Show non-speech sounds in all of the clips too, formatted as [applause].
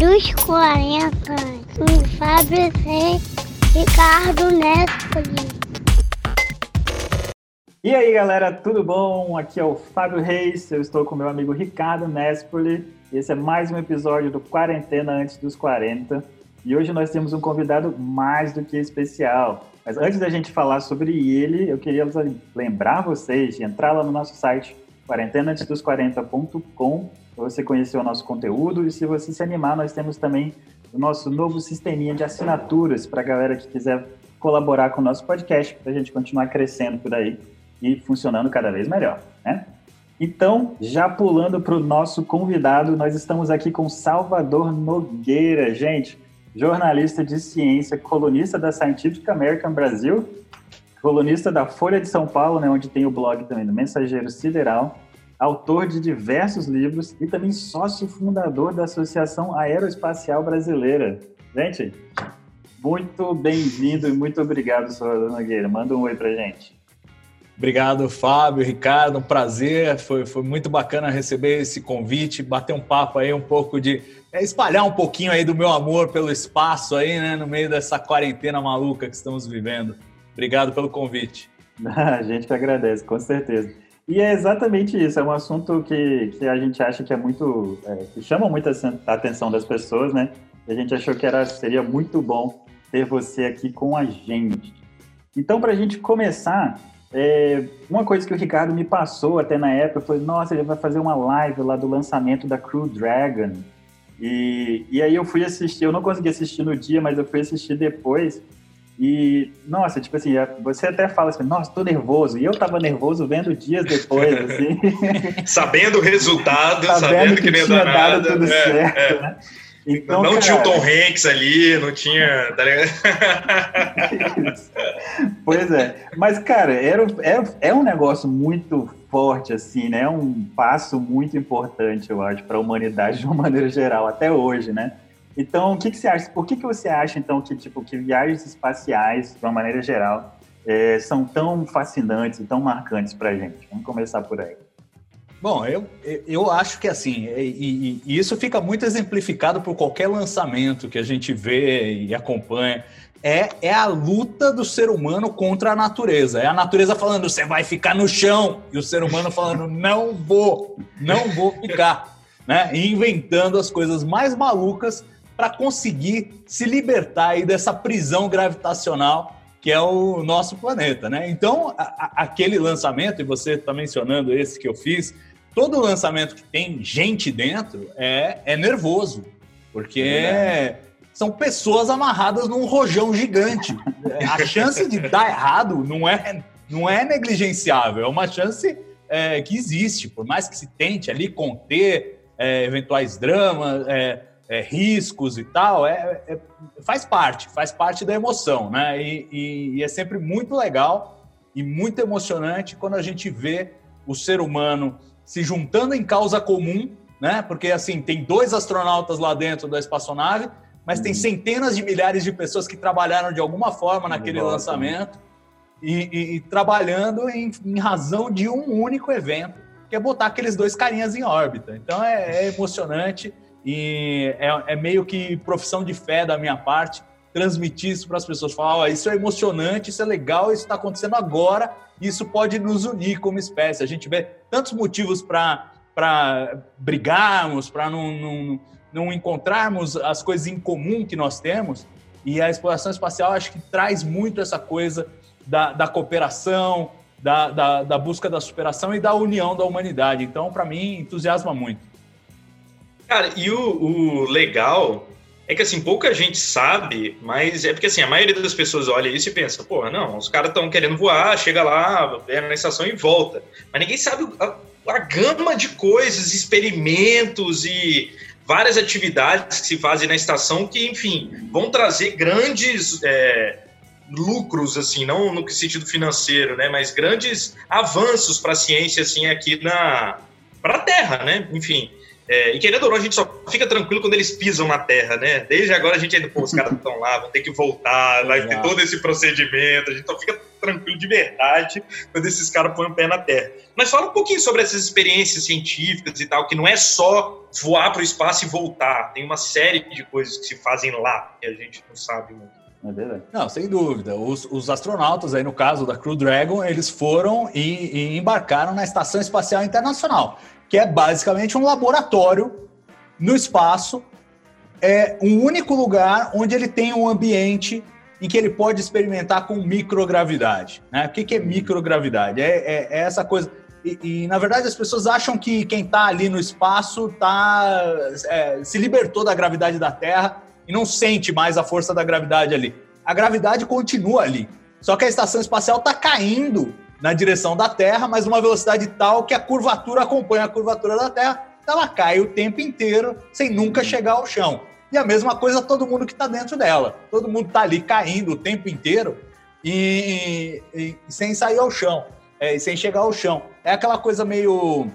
dos 40, com Fábio C. Ricardo Nespoli. E aí galera, tudo bom? Aqui é o Fábio Reis, eu estou com meu amigo Ricardo Nespoli. Esse é mais um episódio do Quarentena Antes dos 40. E hoje nós temos um convidado mais do que especial. Mas antes da gente falar sobre ele, eu queria lembrar vocês de entrar lá no nosso site quarentenaantesdos40.com para você conhecer o nosso conteúdo e se você se animar, nós temos também o nosso novo sisteminha de assinaturas para a galera que quiser colaborar com o nosso podcast, para a gente continuar crescendo por aí e funcionando cada vez melhor, né? Então, já pulando para o nosso convidado, nós estamos aqui com Salvador Nogueira, gente, jornalista de ciência, colunista da Scientific American Brasil, colunista da Folha de São Paulo, né, onde tem o blog também do Mensageiro Sideral, autor de diversos livros e também sócio fundador da Associação Aeroespacial Brasileira. Gente, muito bem-vindo e muito obrigado, Salvador Nogueira. Manda um oi pra gente. Obrigado, Fábio, Ricardo, um prazer. Foi, foi muito bacana receber esse convite, bater um papo aí, um pouco de. É, espalhar um pouquinho aí do meu amor pelo espaço aí, né, no meio dessa quarentena maluca que estamos vivendo. Obrigado pelo convite. [laughs] A gente que agradece, com certeza. E é exatamente isso, é um assunto que, que a gente acha que é muito. É, que chama muito a atenção das pessoas, né? E a gente achou que era, seria muito bom ter você aqui com a gente. Então, para a gente começar, é, uma coisa que o Ricardo me passou até na época foi: nossa, ele vai fazer uma live lá do lançamento da Crew Dragon. E, e aí eu fui assistir, eu não consegui assistir no dia, mas eu fui assistir depois. E, nossa, tipo assim, você até fala assim, nossa, tô nervoso. E eu tava nervoso vendo dias depois, [laughs] assim. sabendo o resultado, sabendo, sabendo que, que nem tinha dado tudo é, certo, é. né? Então, não cara... tinha o Tom Hanks ali, não tinha. Tá [laughs] pois é. Mas, cara, era, era, é um negócio muito forte, assim, né? É um passo muito importante, eu acho, para a humanidade de uma maneira geral, até hoje, né? Então, o que, que você acha? Por que, que você acha, então, que, tipo, que viagens espaciais, de uma maneira geral, é, são tão fascinantes e tão marcantes para a gente? Vamos começar por aí. Bom, eu, eu acho que assim, e, e, isso fica muito exemplificado por qualquer lançamento que a gente vê e acompanha. É, é a luta do ser humano contra a natureza. É a natureza falando, você vai ficar no chão, e o ser humano falando, [laughs] não vou, não vou ficar. Né? E inventando as coisas mais malucas para conseguir se libertar aí dessa prisão gravitacional que é o nosso planeta, né? Então, a, a, aquele lançamento, e você está mencionando esse que eu fiz, todo lançamento que tem gente dentro é, é nervoso, porque é são pessoas amarradas num rojão gigante. A chance de dar errado não é, não é negligenciável, é uma chance é, que existe, por mais que se tente ali conter é, eventuais dramas, é, é, riscos e tal, é, é, faz parte, faz parte da emoção, né? E, e, e, é sempre muito legal e muito emocionante quando a gente vê o ser humano se juntando em causa comum, né? Porque assim tem dois astronautas lá dentro da espaçonave, mas uhum. tem centenas de milhares de pessoas que trabalharam de alguma forma naquele lançamento e, e, trabalhando em, em razão de um único evento, que é botar aqueles dois carinhas em órbita. Então é, é emocionante. E é, é, meio que profissão de fé da minha parte transmitir isso para as pessoas. Falar, oh, isso é emocionante, isso é legal, isso está acontecendo agora, isso pode nos unir como espécie. A gente vê tantos motivos para brigarmos, para não, não, não encontrarmos as coisas em comum que nós temos. E a exploração espacial acho que traz muito essa coisa da, da cooperação, da, da, da busca da superação e da união da humanidade. Então, para mim, entusiasma muito. Cara, e o, o, legal é que assim, pouca gente sabe, mas é porque assim, a maioria das pessoas olha isso e pensa, porra, não, os caras estão querendo voar, chega lá, é na estação e volta. Mas ninguém sabe a, a gama de coisas, experimentos e várias atividades que se fazem na estação que, enfim, vão trazer grandes é, lucros, assim, não no sentido financeiro, né, mas grandes avanços para a ciência, assim, aqui na para a Terra, né, enfim. É, e querendo ou não, a gente só fica tranquilo quando eles pisam na terra, né? Desde agora a gente ainda, pô, os caras estão lá, vão ter que voltar, vai ter todo esse procedimento, a gente só fica tranquilo de verdade quando esses caras põem o pé na Terra. Mas fala um pouquinho sobre essas experiências científicas e tal, que não é só voar para o espaço e voltar. Tem uma série de coisas que se fazem lá que a gente não sabe muito. É. Não, sem dúvida. Os, os, astronautas, aí no caso da Crew Dragon, eles foram e, e, embarcaram na Estação Espacial Internacional, que é basicamente um laboratório no espaço, é um único lugar onde ele tem um ambiente em que ele pode experimentar com microgravidade. Né? O que, que é microgravidade? É, é, é essa coisa. E, e, na verdade, as pessoas acham que quem está ali no espaço tá, é, se libertou da gravidade da Terra e não sente mais a força da gravidade ali. A gravidade continua ali. Só que a estação espacial está caindo na direção da Terra, mas numa velocidade tal que a curvatura acompanha a curvatura da Terra, ela cai o tempo inteiro sem nunca chegar ao chão. E a mesma coisa todo mundo que está dentro dela. Todo mundo está ali caindo o tempo inteiro e, e, e sem sair ao chão, é, sem chegar ao chão. É aquela coisa meio.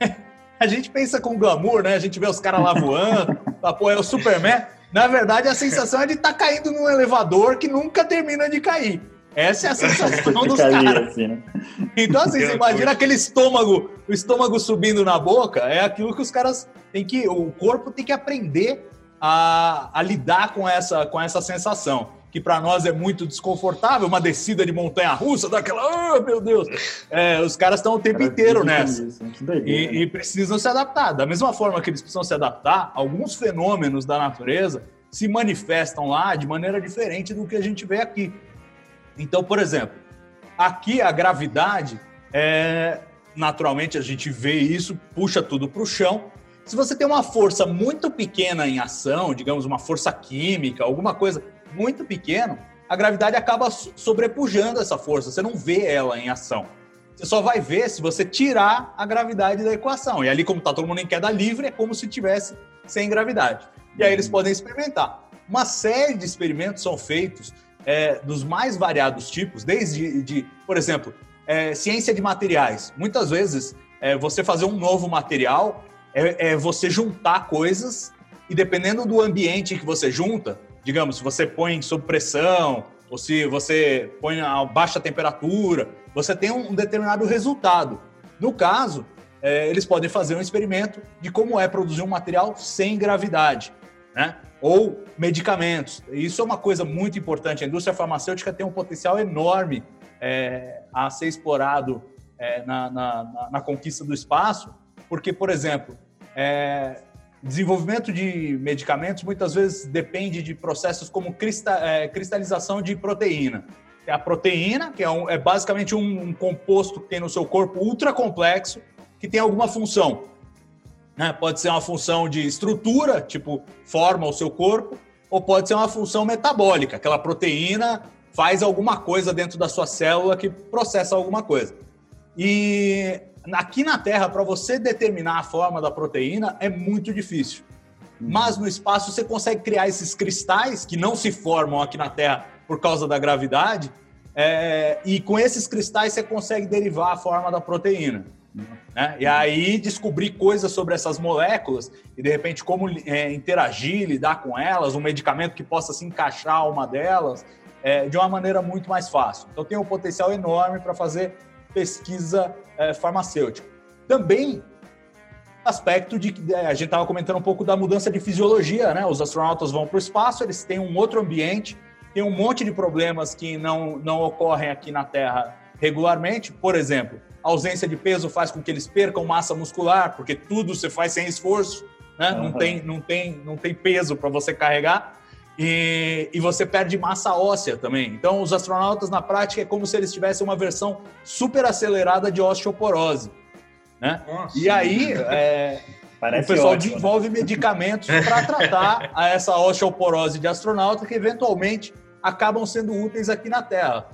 [laughs] a gente pensa com glamour, né? A gente vê os caras lá voando, [laughs] pô, é o Superman. Na verdade, a sensação é de estar tá caindo num elevador que nunca termina de cair. Essa é a sensação dos caras. Assim, né? Então, assim, você imagina aquele estômago, o estômago subindo na boca, é aquilo que os caras têm que. O corpo tem que aprender a, a lidar com essa, com essa sensação. Que para nós é muito desconfortável, uma descida de montanha russa, daquela, oh, meu Deus! É, os caras estão o tempo cara, inteiro nessa. Isso, e, e precisam se adaptar. Da mesma forma que eles precisam se adaptar, alguns fenômenos da natureza se manifestam lá de maneira diferente do que a gente vê aqui. Então, por exemplo, aqui a gravidade, é, naturalmente a gente vê isso, puxa tudo para o chão. Se você tem uma força muito pequena em ação, digamos uma força química, alguma coisa muito pequena, a gravidade acaba sobrepujando essa força. Você não vê ela em ação. Você só vai ver se você tirar a gravidade da equação. E ali, como está todo mundo em queda livre, é como se tivesse sem gravidade. E aí eles podem experimentar. Uma série de experimentos são feitos é, dos mais variados tipos, desde, de, por exemplo, é, ciência de materiais. Muitas vezes, é, você fazer um novo material é, é, você juntar coisas e dependendo do ambiente que você junta, digamos, se você põe sob pressão ou se você põe a baixa temperatura, você tem um determinado resultado. No caso, é, eles podem fazer um experimento de como é produzir um material sem gravidade, né? Ou medicamentos. Isso é uma coisa muito importante. A indústria farmacêutica tem um potencial enorme é, a ser explorado é, na, na, na, conquista do espaço, porque, por exemplo, é, desenvolvimento de medicamentos muitas vezes depende de processos como é, cristalização de proteína. É a proteína, que é, um, é basicamente um, um composto que tem no seu corpo ultra complexo, que tem alguma função. Né? Pode ser uma função de estrutura, tipo, forma o seu corpo, ou pode ser uma função metabólica, aquela proteína faz alguma coisa dentro da sua célula que processa alguma coisa. E aqui na Terra, para você determinar a forma da proteína, é muito difícil. Uhum. Mas no espaço você consegue criar esses cristais que não se formam aqui na Terra por causa da gravidade, é, e com esses cristais você consegue derivar a forma da proteína. Né? E aí descobrir coisas sobre essas moléculas e de repente como é, interagir, lidar com elas, um medicamento que possa se encaixar uma delas é, de uma maneira muito mais fácil. Então tem um potencial enorme para fazer pesquisa é, farmacêutica. Também aspecto de que é, a gente estava comentando um pouco da mudança de fisiologia, né? Os astronautas vão para o espaço, eles têm um outro ambiente, tem um monte de problemas que não, não ocorrem aqui na Terra regularmente. Por exemplo, a ausência de peso faz com que eles percam massa muscular, porque tudo você faz sem esforço, né? Uhum. Não, tem, não, tem, não tem peso para você carregar. E, e, você perde massa óssea também. Então, os astronautas, na prática, é como se eles tivessem uma versão super acelerada de osteoporose. Né? e aí, é, [laughs] o pessoal ótimo, desenvolve né? medicamentos para [laughs] tratar essa osteoporose de astronauta que, eventualmente, acabam sendo úteis aqui na Terra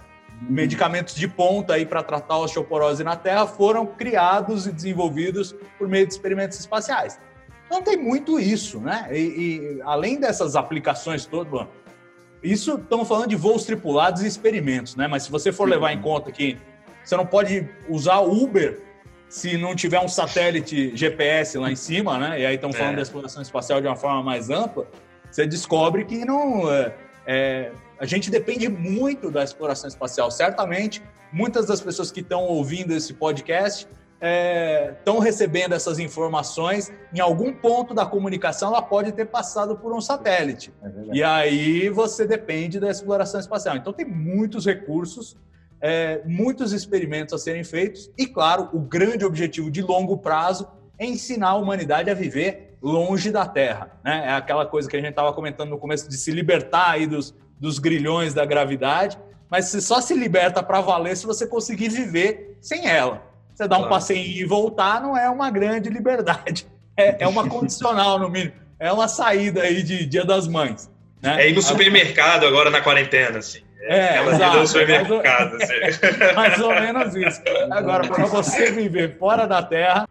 medicamentos de ponta aí para tratar a osteoporose na Terra foram criados e desenvolvidos por meio de experimentos espaciais. Então tem muito isso, né? E, e além dessas aplicações todas, isso estamos falando de voos tripulados e experimentos, né? Mas se você for levar em conta que você não pode usar Uber se não tiver um satélite GPS lá em cima, né? E aí estamos falando é. da exploração espacial de uma forma mais ampla, você descobre que não é, é a gente depende muito da exploração espacial. Certamente, muitas das pessoas que estão ouvindo esse podcast estão é, recebendo essas informações, em algum ponto da comunicação ela pode ter passado por um satélite. É e aí você depende da exploração espacial. Então tem muitos recursos, é, muitos experimentos a serem feitos, e claro, o grande objetivo de longo prazo é ensinar a humanidade a viver longe da Terra. Né? É aquela coisa que a gente estava comentando no começo de se libertar aí dos, dos grilhões da gravidade, mas você só se liberta para valer se você conseguir viver sem ela. Você dar um passeio e voltar não é uma grande liberdade. [laughs] É, é uma condicional, no mínimo. É uma saída aí de Dia das Mães. Né? É ir no supermercado agora na quarentena, assim. É, é exato. No supermercado, mais, assim. [laughs] mais ou menos isso. Agora, para você viver fora da Terra,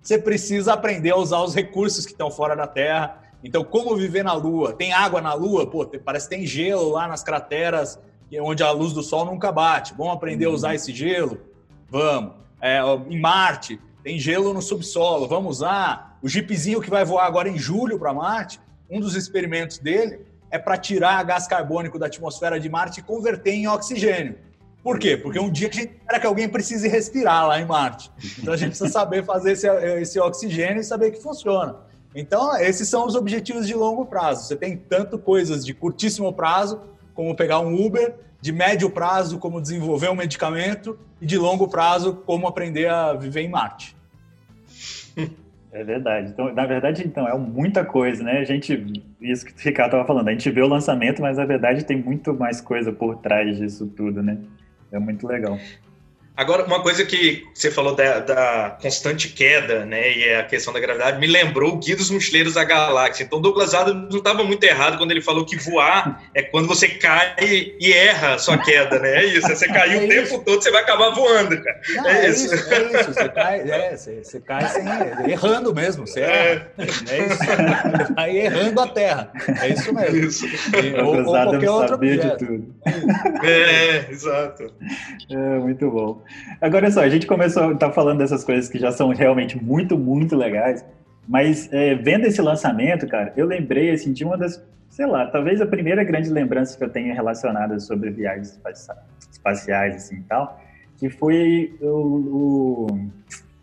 você precisa aprender a usar os recursos que estão fora da Terra. Então, como viver na Lua? Tem água na Lua? Pô, parece que tem gelo lá nas crateras onde a luz do Sol nunca bate. Vamos aprender a usar uhum. esse gelo? Vamos. É, em Marte, tem gelo no subsolo, vamos usar. O jeepzinho que vai voar agora em julho para Marte, um dos experimentos dele é para tirar gás carbônico da atmosfera de Marte e converter em oxigênio. Por quê? Porque um dia a gente espera que alguém precise respirar lá em Marte. Então a gente precisa saber fazer esse, esse oxigênio e saber que funciona. Então, esses são os objetivos de longo prazo. Você tem tanto coisas de curtíssimo prazo, como pegar um Uber, de médio prazo, como desenvolver um medicamento, e de longo prazo, como aprender a viver em Marte. [laughs] É verdade. Então, na verdade, então, é muita coisa, né? A gente, isso que o Ricardo estava falando, a gente vê o lançamento, mas na verdade tem muito mais coisa por trás disso tudo, né? É muito legal. Agora, uma coisa que você falou da, da, constante queda, né, e é a questão da gravidade, me lembrou o Guia dos Mochileiros da Galáxia. Então, Douglas Adams não estava muito errado quando ele falou que voar é quando você cai e erra a sua queda, né? É isso, você caiu é o tempo todo, você vai acabar voando, cara. Não, é, é, isso. isso. é isso, você cai, é, você, você cai sem, errando mesmo, você erra. É, é isso, você vai errando a Terra, é isso mesmo. Isso. E, ou, ou qualquer outro objeto. De tudo. É, exato. É, muito bom. Agora só, a gente começou a estar tá falando dessas coisas que já são realmente muito, muito legais, mas é, vendo esse lançamento, cara, eu lembrei assim, de uma das, sei lá, talvez a primeira grande lembrança que eu tenho relacionada sobre viagens espaciais assim, e tal, que foi o, o,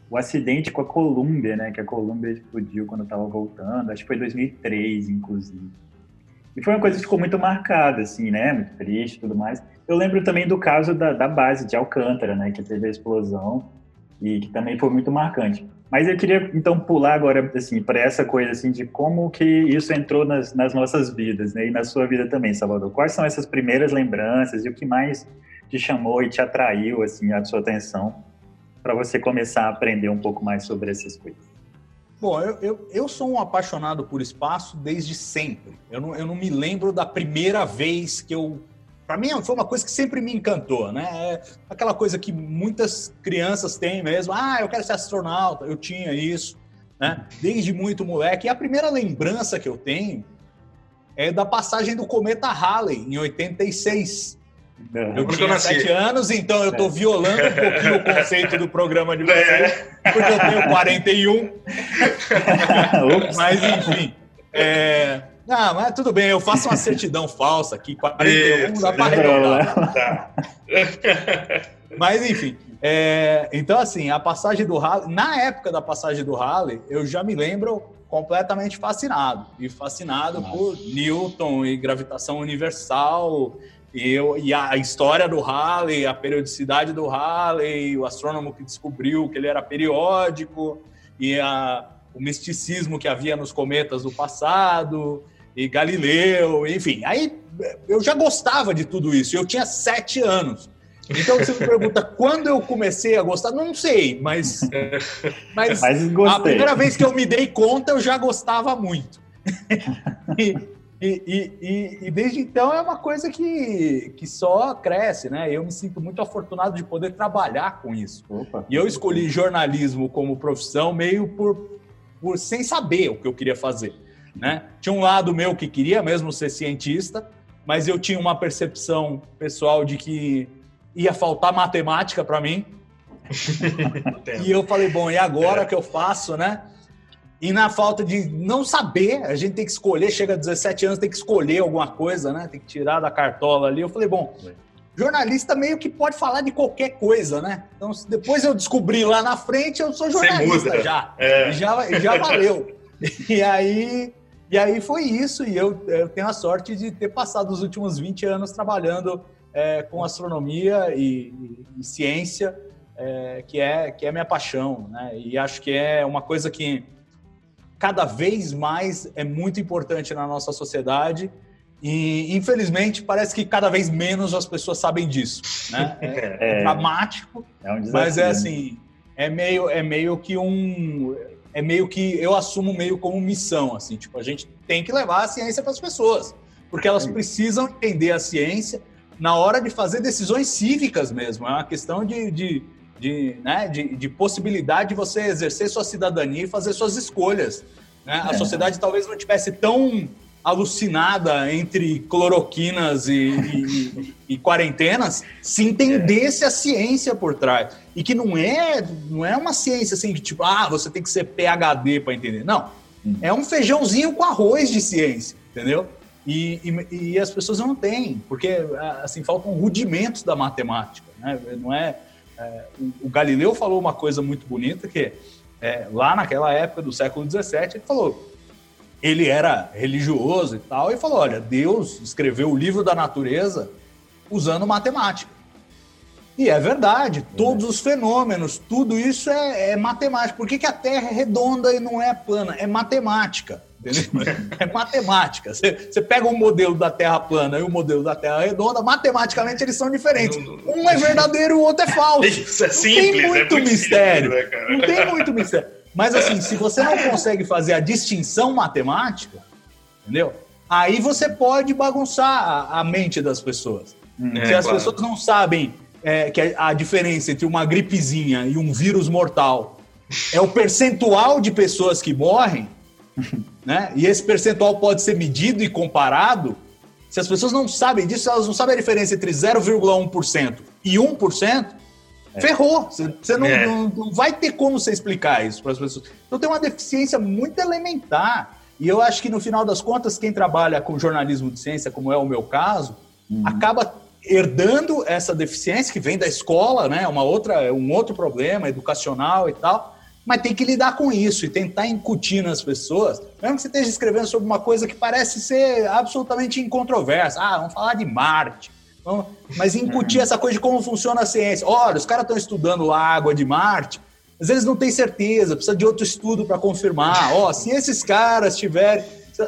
o acidente com a Columbia, né? Que a Columbia explodiu quando estava voltando, acho que foi 2003, inclusive. E foi uma coisa que ficou muito marcada, assim, né? Muito triste e tudo mais. Eu lembro também do caso da, da base de Alcântara, né? Que teve a explosão e que também foi muito marcante. Mas eu queria, então, pular agora, assim, para essa coisa, assim, de como que isso entrou nas, nas nossas vidas, né? E na sua vida também, Salvador. Quais são essas primeiras lembranças e o que mais te chamou e te atraiu, assim, a sua atenção para você começar a aprender um pouco mais sobre essas coisas? Bom, eu, eu, eu, sou um apaixonado por espaço desde sempre. Eu não, eu não me lembro da primeira vez que eu. Para mim, foi uma coisa que sempre me encantou, né? É aquela coisa que muitas crianças têm mesmo. Ah, eu quero ser astronauta. Eu tinha isso, né? Desde muito moleque. E a primeira lembrança que eu tenho é da passagem do cometa Halley, em 86. Eu tinha sete anos, então eu estou é. violando um pouquinho o conceito do programa de vocês, é. porque eu tenho 41. [laughs] mas, enfim. É... Não, mas tudo bem, eu faço uma [laughs] certidão falsa aqui, 41 Isso, dá para arredondar. Tá. Mas, enfim. É... Então, assim, a passagem do Halley, na época da passagem do Halley, eu já me lembro completamente fascinado. E fascinado Nossa. por Newton e gravitação universal e, eu, e a história do Halley, a periodicidade do Halley, o astrônomo que descobriu que ele era periódico, e a, o misticismo que havia nos cometas do passado, e Galileu, enfim. Aí eu já gostava de tudo isso, eu tinha sete anos. Então você me pergunta [laughs] quando eu comecei a gostar, não sei, mas, [laughs] mas, mas a primeira vez que eu me dei conta eu já gostava muito. [laughs] e, e, e, e, desde então é uma coisa que, que só cresce, né? Eu me sinto muito afortunado de poder trabalhar com isso. Opa, e eu escolhi jornalismo como profissão meio por, por sem saber o que eu queria fazer, né? Tinha um lado meu que queria mesmo ser cientista, mas eu tinha uma percepção pessoal de que ia faltar matemática para mim. [laughs] e eu falei, bom, e agora é. que eu faço, né? e na falta de não saber, a gente tem que escolher, chega a 17 anos, tem que escolher alguma coisa, né? Tem que tirar da cartola ali. Eu falei, bom, jornalista meio que pode falar de qualquer coisa, né? Então, depois eu descobri lá na frente, eu sou jornalista já. É. Já, já valeu. [laughs] e aí, e aí foi isso, e eu, eu, tenho a sorte de ter passado os últimos 20 anos trabalhando é, com astronomia e, e, e ciência, é, que, é, que é minha paixão, né? E acho que é uma coisa que cada vez mais é muito importante na nossa sociedade e, infelizmente, parece que cada vez menos as pessoas sabem disso, né? [laughs] É, é dramático, é um mas é né? assim, é meio, é meio que um... É meio que eu assumo meio como missão, assim, tipo, a gente tem que levar a ciência para as pessoas, porque elas precisam entender a ciência na hora de fazer decisões cívicas mesmo, é uma questão de, de de, né, de, de, possibilidade de você exercer sua cidadania e fazer suas escolhas. Né? A é. sociedade talvez não tivesse tão alucinada entre cloroquinas e, e, e, quarentenas se entendesse a ciência por trás. E que não é, não é uma ciência assim que tipo, ah, você tem que ser PhD para entender. Não. É um feijãozinho com arroz de ciência, entendeu? E, e, e, as pessoas não têm, porque assim faltam rudimentos da matemática. Né? Não é é, o, Galileu falou uma coisa muito bonita que é, lá naquela época do século XVII ele falou ele era religioso e tal e falou olha Deus escreveu o livro da natureza usando matemática e é verdade todos os fenômenos tudo isso é, é matemática por que, que a Terra é redonda e não é plana é matemática Entendeu? [laughs] É matemática. Você, você pega um modelo da Terra plana e o um modelo da Terra redonda, matematicamente eles são diferentes. Um é verdadeiro, o outro é falso. [laughs] Isso é simples, não tem muito, é muito mistério. Simples, né, não tem muito mistério. Mas assim, se você não consegue fazer a distinção matemática, entendeu? Aí você pode bagunçar a, a mente das pessoas. Hum, se as claro. pessoas não sabem é, que a, a diferença entre uma gripezinha e um vírus mortal é o percentual de pessoas que morrem, [laughs] né? E esse percentual pode ser medido e comparado. Se as pessoas não sabem disso, elas não sabem a diferença entre 0,1% e 1%, é. ferrou. Você não, é. não, não, vai ter como você explicar isso para as pessoas. Então tem uma deficiência muito elementar. E eu acho que no final das contas, quem trabalha com jornalismo de ciência, como é o meu caso, uhum. acaba herdando essa deficiência que vem da escola, né? Uma outra, um outro problema educacional e tal mas tem que lidar com isso e tentar incutir nas pessoas, mesmo que você esteja escrevendo sobre uma coisa que parece ser absolutamente incontroversa. Ah, vamos falar de Marte. Mas incutir essa coisa de como funciona a ciência. Olha, os caras estão estudando a água de Marte, às vezes não tem certeza, precisa de outro estudo para confirmar. Ó, se esses caras tiverem.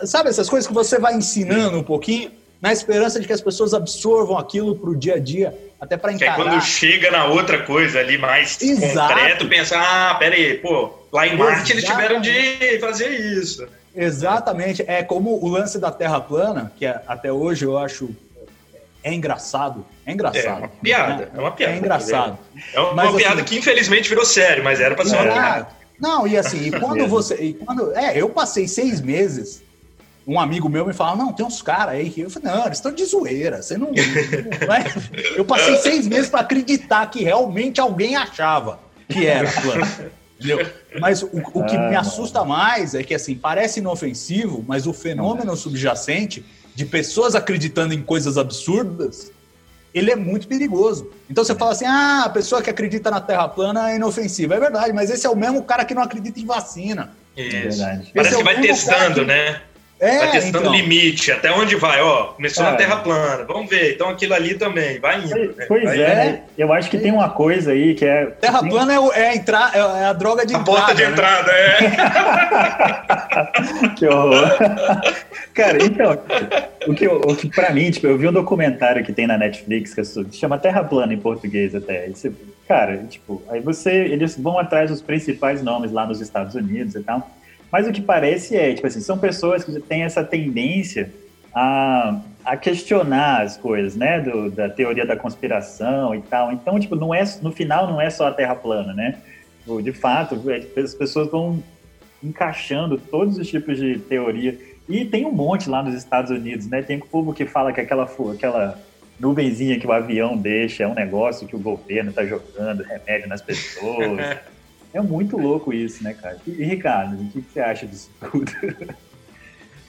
Sabe essas coisas que você vai ensinando um pouquinho, na esperança de que as pessoas absorvam aquilo para o dia a dia, até para encarar. Que é quando chega na outra coisa ali mais Exato. concreto, pensa, ah, pera aí, pô, lá em Marte eles tiveram de fazer isso. Exatamente, é como o lance da Terra plana, que é, até hoje eu acho é engraçado. É engraçado. É uma piada. Né? É uma piada. É engraçado. É uma, mas, piada assim, que infelizmente virou sério, mas era para ser uma piada. Não, e assim, e [laughs] quando você. E quando, é, eu passei seis meses um amigo meu me falava, não, tem uns caras aí que eu falei, não, eles estão de zoeira, você não, [laughs] não vai. Eu passei seis meses para acreditar que realmente alguém achava que era plano. Entendeu? Mas o, o que me ah. assusta mais é que assim, parece inofensivo, mas o fenômeno subjacente de pessoas acreditando em coisas absurdas, ele é muito perigoso. Então você fala assim: ah, a pessoa que acredita na Terra plana é inofensiva. É verdade, mas esse é o mesmo cara que não acredita em vacina. Isso. É Parece é que vai testando, que... né? É, vai testando então. limite, até onde vai, ó, começou na Terra plana, vamos ver, então aquilo ali também, vai indo. Né? Pois vai é, indo. eu acho que tem uma coisa aí que é... Terra plana é, é, entrar, é a droga de a entrada. A porta de né? entrada, é. [laughs] que horror. Cara, então, o que, o que pra mim, tipo, eu vi um documentário que tem na Netflix que chama Terra Plana em português até, você, cara, tipo, aí você, eles vão atrás dos principais nomes lá nos Estados Unidos e tal, mas o que parece é, tipo assim, são pessoas que têm essa tendência a, a questionar as coisas, né, do, da teoria da conspiração e tal. Então, tipo, não é, no final não é só a Terra plana, né? De fato, é, as pessoas vão encaixando todos os tipos de teoria. E tem um monte lá nos Estados Unidos, né? Tem o povo que fala que aquela, aquela nuvenzinha que o avião deixa é um negócio que o governo está jogando remédio nas pessoas. [laughs] É muito louco isso, né, cara? E, Ricardo, o que, você acha disso tudo? [laughs]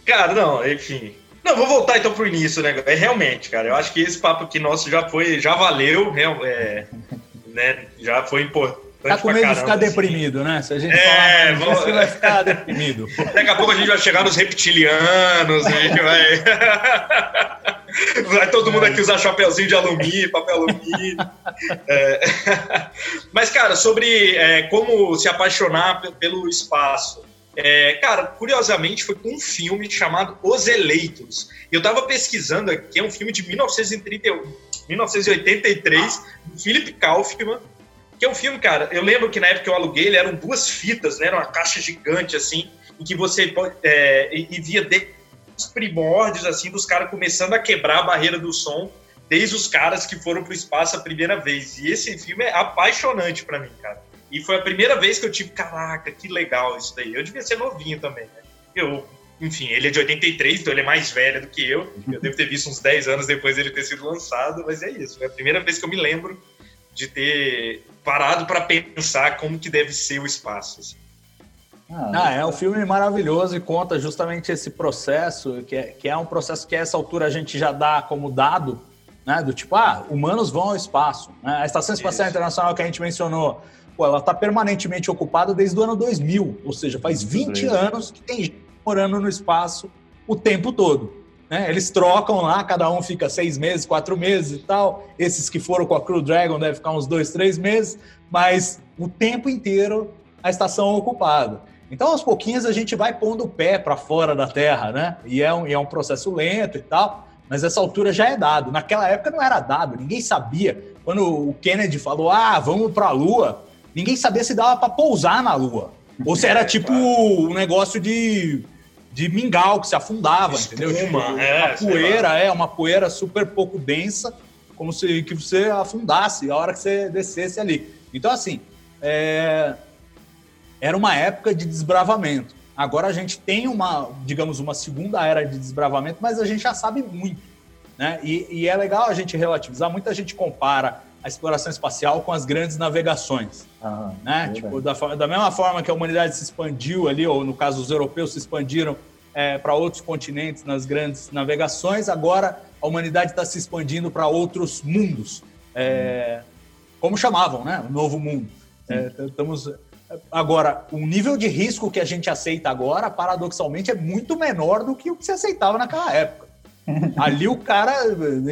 Cara, não, enfim. Não, vou voltar então pro início, né? É realmente, cara. Eu acho que esse papo aqui nosso já foi, já valeu, é, [laughs] né? Já foi importante. Tá com medo de ficar assim. deprimido, né? Se a gente é, falar, vou... você vai ficar deprimido. [laughs] Daqui a pouco a gente vai chegar nos reptilianos, a gente vai. [laughs] Vai todo mundo aqui usar chapeuzinho de alumínio, papel alumínio. É... [laughs] Mas, cara, sobre é, como se apaixonar pelo espaço. É, cara, curiosamente foi com um filme chamado Os Eleitos. Eu tava pesquisando aqui, é um filme de 1931, 1983, do Philip Kaufman, que é um filme, cara, eu lembro que na época que eu aluguei, ele eram duas fitas, né? Era uma caixa gigante, assim, em que você é, e via os primórdios, assim, dos caras começando a quebrar a barreira do som, desde os caras que foram pro espaço a primeira vez. E esse filme é apaixonante para mim, cara. E foi a primeira vez que eu tive, caraca, que legal isso daí. Eu devia ser novinho também, né? Eu, enfim, ele é de 83, então ele é mais velho do que eu. Eu devo ter visto uns 10 anos depois dele ter sido lançado, mas é isso. Foi a primeira vez que eu me lembro de ter parado para pensar como que deve ser o espaço. Assim. Ah, é um filme maravilhoso e conta justamente esse processo, que é, que é um processo que a essa altura a gente já dá como dado, né? Do tipo, ah, humanos vão ao espaço. Né? A Estação Espacial Isso. Internacional que a gente mencionou, pô, ela está permanentemente ocupada desde o ano 2000, ou seja, faz 20 anos que tem gente morando no espaço o tempo todo. Né? Eles trocam lá, cada um fica seis meses, quatro meses e tal. Esses que foram com a Crew Dragon devem ficar uns dois, três meses, mas o tempo inteiro a estação é ocupada. Então, aos pouquinhos, a gente vai pondo o pé para fora da Terra, né? E é, um, e é um processo lento e tal, mas essa altura já é dado. Naquela época não era dado, ninguém sabia. Quando o Kennedy falou, ah, vamos para a Lua, ninguém sabia se dava para pousar na Lua. Ou se era tipo um negócio de, de mingau que se afundava, Espuma, entendeu? Tipo, é, uma poeira, é, uma poeira super pouco densa, como se que você afundasse a hora que você descesse ali. Então, assim, é, era uma época de desbravamento. Agora a gente tem uma, digamos, uma segunda era de desbravamento, mas a gente já sabe muito. Né? E, e é legal a gente relativizar. Muita gente compara a exploração espacial com as grandes navegações. Ah, né? Tipo, da, da, mesma forma que a humanidade se expandiu ali, ou no caso os europeus se expandiram é, para outros continentes nas grandes navegações, agora a humanidade está se expandindo para outros mundos. É, hum. Como chamavam, né? O novo mundo. É, estamos Agora, o nível de risco que a gente aceita agora, paradoxalmente, é muito menor do que o que se aceitava naquela época. Ali o cara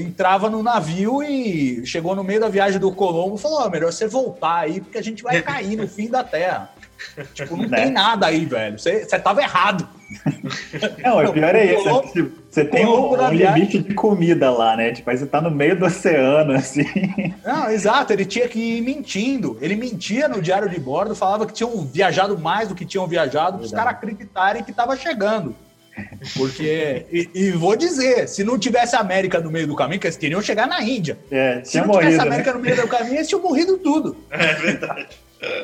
entrava no navio e chegou no meio da viagem do Colombo e falou: oh, melhor você voltar aí, porque a gente vai cair no fim da Terra. Tipo, não né? tem nada aí, velho. Você, você tava errado. Não, o pior é isso. Tipo, você tem um, um limite de comida lá, né? Tipo, aí você tá no meio do oceano, assim. Não, exato. Ele tinha que ir mentindo. Ele mentia no diário de bordo, falava que tinham viajado mais do que tinham viajado, para os caras acreditarem que tava chegando. Porque, e, e, vou dizer, se não tivesse a América no meio do caminho, que eles queriam chegar na Índia. É, se não morrido, tivesse a América né? no meio do caminho, eles tinham morrido tudo. [laughs] É verdade.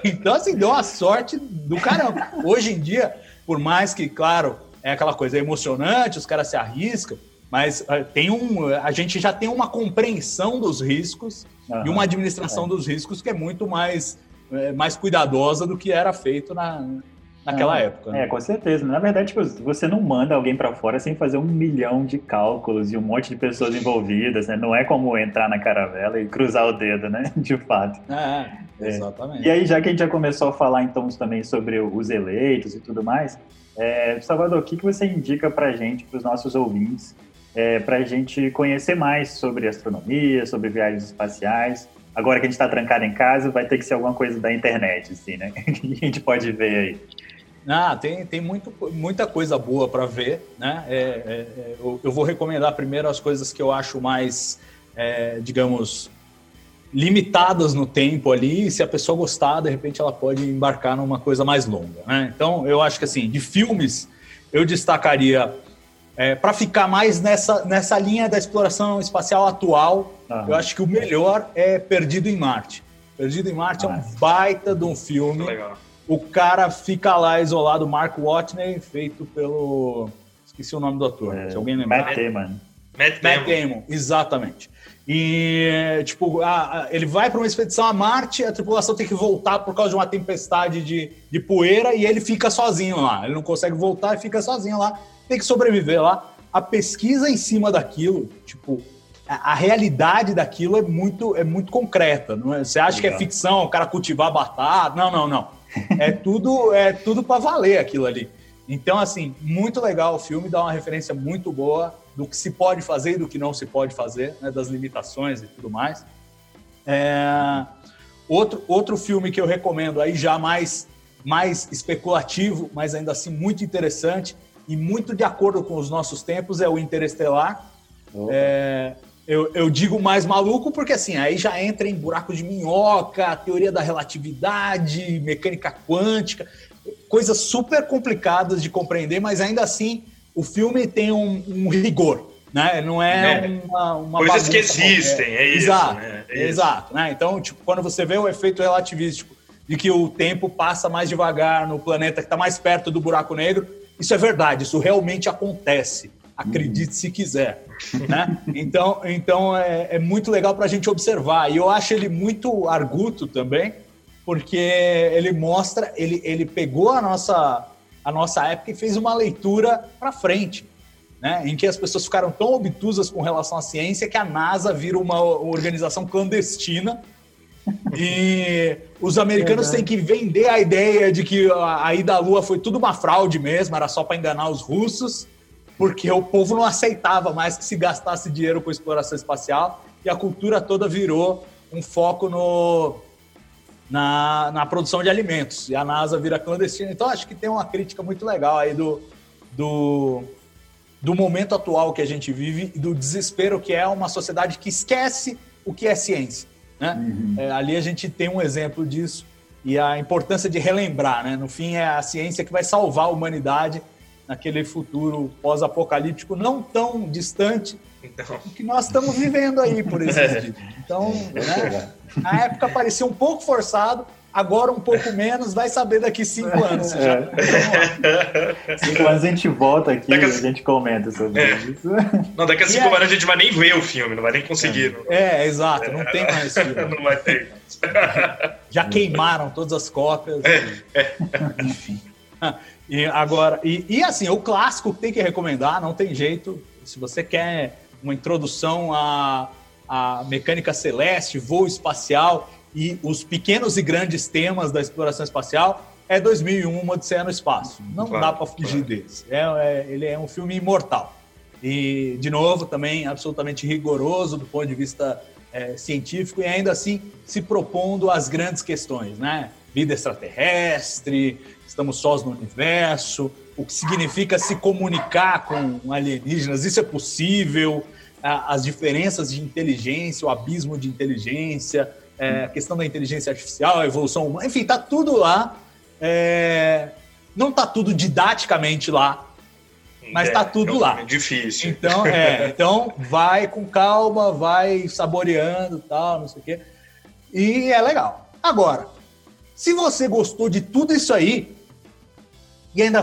Então, assim, deu uma sorte do caramba. Hoje em dia, por mais que, claro, é aquela coisa emocionante, os caras se arriscam, mas uh, tem um, a gente já tem uma compreensão dos riscos uhum, e uma administração é. dos riscos que é muito mais, é, mais cuidadosa do que era feito na, naquela época. Né? É, com certeza. Na verdade, tipo, você não manda alguém para fora sem fazer um milhão de cálculos e um monte de pessoas envolvidas, né? Não é como entrar na caravela e cruzar o dedo, né? [laughs] De fato. É, é. exatamente. É. E aí, já que a gente já começou a falar então também sobre os eleitos e tudo mais, é, Salvador, o que, que você indica para a gente, para os nossos ouvintes, é, para a gente conhecer mais sobre astronomia, sobre viagens espaciais? Agora que a gente está trancado em casa, vai ter que ser alguma coisa da internet, assim, né? [laughs] que a gente pode ver aí. Ah, tem, tem muito, muita coisa boa para ver, né? É, é, é, eu, eu, vou recomendar primeiro as coisas que eu acho mais, é, digamos, limitadas no tempo ali. E se a pessoa gostar, de repente ela pode embarcar numa coisa mais longa, né? Então, eu acho que assim, de filmes, eu destacaria é, para ficar mais nessa, nessa linha da exploração espacial atual. Eu acho que o melhor é Perdido em Marte. Perdido em Marte ah, é um baita de um filme. Legal o cara fica lá isolado, Mark Watney, feito pelo. Esqueci o nome do ator. É, se alguém lembrar. Matt Damon. Matt Matt Damon. Exatamente. E, tipo, a- a- ele vai para uma expedição a Marte, a tripulação tem que voltar por causa de uma tempestade de, de poeira e ele fica sozinho lá. Ele não consegue voltar e fica sozinho lá, tem que sobreviver lá. A pesquisa em cima daquilo, tipo, a, a realidade daquilo é muito, é muito concreta. Não é? Você acha que é Legal. ficção, o cara cultivar batata? Não, não, não. É tudo, é tudo para valer aquilo ali. Então, assim, muito legal o filme, dá uma referência muito boa do que se pode fazer e do que não se pode fazer, né, das limitações e tudo mais. É, Outro, outro filme que eu recomendo aí, já mais, mais especulativo, mas ainda assim muito interessante e muito de acordo com os nossos tempos, é o Interestelar. É, eu, eu digo mais maluco porque assim, aí já entra em buraco de minhoca, teoria da relatividade, mecânica quântica, coisas super complicadas de compreender, mas ainda assim o filme tem um, um rigor, né? Não é, É. uma, uma Coisas que existem, é isso. Exato, né? É isso. exato, né? Então, tipo, quando você vê o efeito relativístico de que o tempo passa mais devagar no planeta que está mais perto do buraco negro, isso é verdade, isso realmente acontece. Acredite se quiser, né? Então, então é, é muito legal para a gente observar. E eu acho ele muito arguto também, porque ele mostra, ele, ele pegou a nossa, a nossa época e fez uma leitura para frente né, em que as pessoas ficaram tão obtusas com relação à ciência que a NASA vira uma organização clandestina e os americanos têm que vender a ideia de que a ida à Lua foi tudo uma fraude mesmo, era só para enganar os russos, porque o povo não aceitava mais que se gastasse dinheiro com exploração espacial e a cultura toda virou um foco no, na, na produção de alimentos. E a NASA vira clandestina. Então, acho que tem uma crítica muito legal aí do, do, do momento atual que a gente vive e do desespero que é uma sociedade que esquece o que é ciência. Né? É, ali a gente tem um exemplo disso e a importância de relembrar. Né? No fim, é a ciência que vai salvar a humanidade naquele futuro pós-apocalíptico não tão distante Então, que nós estamos vivendo aí por [laughs] esses dias. Então, né, na época parecia um pouco forçado, agora um pouco menos, vai saber daqui cinco anos. Já. Cinco anos a gente volta aqui Daqui e a- gente comenta sobre É. isso. não, daqui a cinco aí? anos a gente vai nem ver o filme, não vai nem conseguir. não- É, exato, não tem mais [laughs] filme. Não vai ter. Já queimaram todas as cópias. Enfim. E agora, e, e assim, o clássico que tem que recomendar, não tem jeito. Se você quer uma introdução à, à mecânica celeste, voo espacial e os pequenos e grandes temas da exploração espacial, é 2001, Uma Odisseia no Espaço. Não Claro, dá para fugir claro. desse. É, é- ele é um filme imortal. E, de novo, também absolutamente rigoroso do ponto de vista é, científico e ainda assim se propondo às grandes questões, né? Vida extraterrestre, estamos sós no universo, o que significa se comunicar com alienígenas, isso é possível, as diferenças de inteligência, o abismo de inteligência, é, a questão da inteligência artificial, a evolução humana, enfim, tá tudo lá. É, não tá tudo didaticamente lá, Mas tá tudo é lá. Difícil. então, é, [laughs] então vai com calma, vai saboreando tal, não sei o quê. E é legal. Agora, se você gostou de tudo isso aí e ainda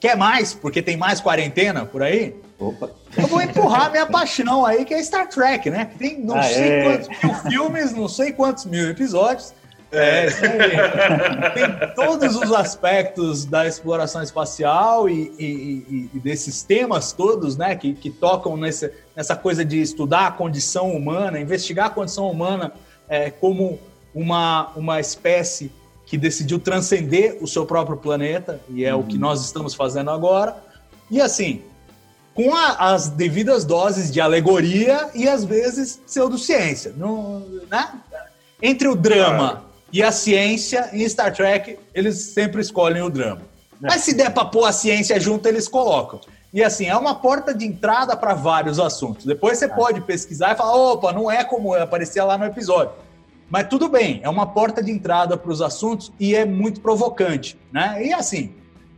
quer mais, porque tem mais quarentena por aí, Opa. eu vou empurrar minha [laughs] paixão aí, que é Star Trek, né? Que tem não Ah, sei é. quantos mil [laughs] filmes, não sei quantos mil episódios. É, aí. tem todos os aspectos da exploração espacial e, e- e- e desses temas todos, né, que, que tocam nesse, nessa coisa de estudar a condição humana, investigar a condição humana é, como uma, uma espécie que decidiu transcender o seu próprio planeta, e é o que nós estamos fazendo agora. E assim, com a- as devidas doses de alegoria e às vezes pseudociência. Não, né? Entre o drama e a ciência, em Star Trek, eles sempre escolhem o drama. Mas se der para pôr a ciência junto, eles colocam. E assim, é uma porta de entrada para vários assuntos. Depois você pode pesquisar e falar: opa, não é como aparecia lá no episódio. Mas tudo bem, é uma porta de entrada para os assuntos e é muito provocante. Né? E assim,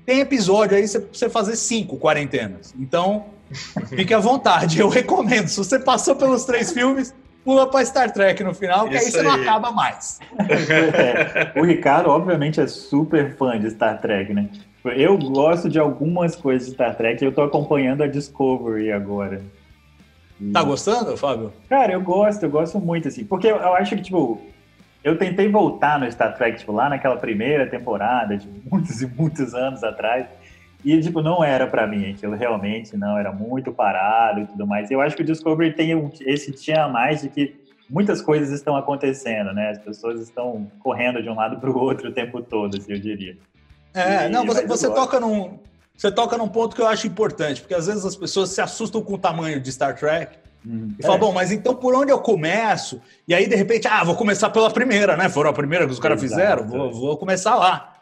tem episódio aí pra você fazer cinco quarentenas. Então, fique à vontade. Eu recomendo. Se você passou pelos três filmes, pula para Star Trek no final, que aí Isso você não aí. acaba mais. É, [laughs] o Ricardo, obviamente, é super fã de Star Trek, né? Eu gosto de algumas coisas de Star Trek e eu tô acompanhando a Discovery agora. Tá gostando, Fábio? Cara, eu gosto, eu gosto muito, assim, porque eu, eu acho que, tipo, eu tentei voltar no Star Trek, tipo, lá naquela primeira temporada, de muitos e muitos anos atrás, e, tipo, não era para mim aquilo, realmente não, era muito parado e tudo mais. Eu acho que o Discovery tem esse tinha mais de que muitas coisas estão acontecendo, né? As pessoas estão correndo de um lado para o outro o tempo todo, assim, eu diria. É, e, não, você, você toca num, você toca num ponto que eu acho importante, porque às vezes as pessoas se assustam com o tamanho de Star Trek hum, e falam, é. bom, mas então por onde eu começo? E aí, de repente, ah, vou começar pela primeira, né? Foram a primeira que os caras fizeram, vou, vou começar lá.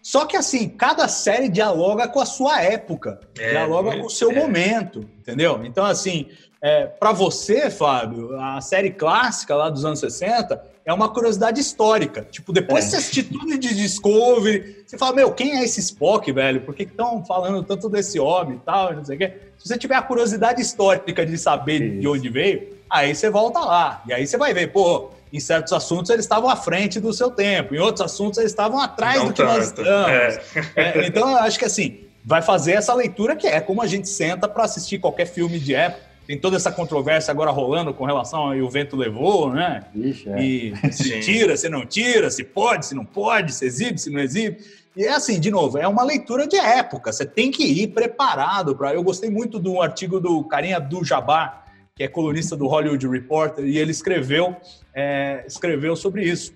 Só que assim, cada série dialoga com a sua época, é, dialoga com o seu é. momento, entendeu? Então, assim, é, para você, Fábio, a série clássica lá dos anos 60 é uma curiosidade histórica. Tipo, depois é. você assistir tudo de Discovery, você fala, meu, quem é esse Spock, velho? Por que estão falando tanto desse homem e tal, não sei o quê? Se você tiver a curiosidade histórica de saber Isso. de onde veio, aí você volta lá. E aí você vai ver, pô, em certos assuntos eles estavam à frente do seu tempo, em outros assuntos eles estavam atrás Não do que tanto. nós estamos. É. É, então eu acho que assim, vai fazer essa leitura que é como a gente senta para assistir qualquer filme de época. Tem toda essa controvérsia agora rolando com relação ao o vento levou, né? Ixi, é. E se tira, se não tira, se pode, se não pode, se exibe, se não exibe. E é assim, de novo, é uma leitura de época. Você tem que ir preparado para. Eu gostei muito do artigo do Carinha do Jabá, que é colunista do Hollywood Reporter, e ele escreveu, é, escreveu sobre isso.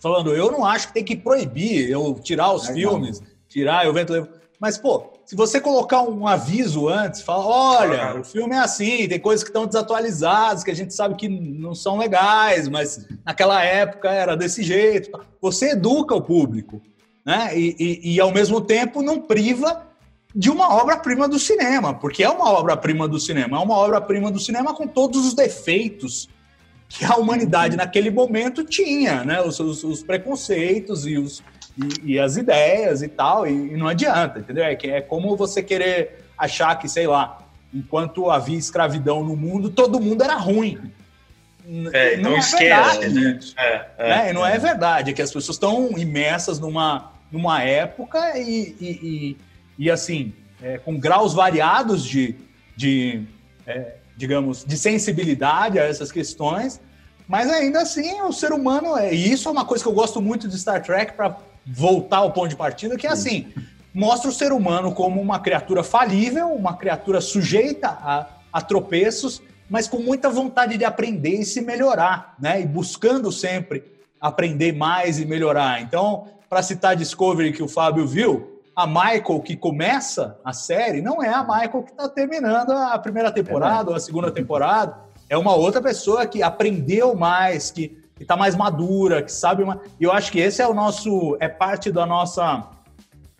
Falando, eu não acho que tem que proibir eu tirar os é filmes, não. tirar o vento. Mas, pô, se você colocar um aviso antes, fala: olha, o filme é assim, tem coisas que estão desatualizadas, que a gente sabe que não são legais, mas naquela época era desse jeito. Você educa o público, né? E, e, e ao mesmo tempo não priva de uma obra-prima do cinema, porque é uma obra-prima do cinema, é uma obra-prima do cinema com todos os defeitos que a humanidade naquele momento tinha, né? Os, os, os preconceitos e, os, e, e, as ideias e tal, e, e, não adianta, entendeu? É, é como você querer achar que, sei lá, enquanto havia escravidão no mundo, todo mundo era ruim. É, não, não é verdade, né? É, é, né? Não é verdade, é que as pessoas estão imersas numa, numa época e, e e assim, é, com graus variados de, de é, digamos, de sensibilidade a essas questões, mas ainda assim o ser humano, é, e isso é uma coisa que eu gosto muito de Star Trek para voltar ao ponto de partida, que é assim, mostra o ser humano como uma criatura falível, uma criatura sujeita a, a tropeços, mas com muita vontade de aprender e se melhorar, né? E buscando sempre aprender mais e melhorar. Então, para citar Discovery que o Fábio viu, a Michael que começa a série não é a Michael que está terminando a primeira temporada é ou a segunda temporada. É uma outra pessoa que aprendeu mais, que está mais madura, que sabe mais. E eu acho que esse é o nosso. É parte da nossa.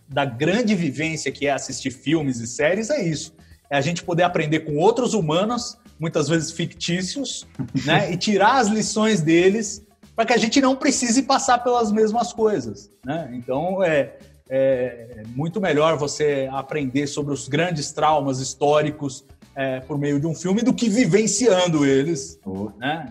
da grande vivência que é assistir filmes e séries, é isso. É a gente poder aprender com outros humanos, muitas vezes fictícios, [laughs] né? e tirar as lições deles para que a gente não precise passar pelas mesmas coisas. Né? Então, é, é muito melhor você aprender sobre os grandes traumas históricos é, por meio de um filme do que vivenciando eles. Oh, né?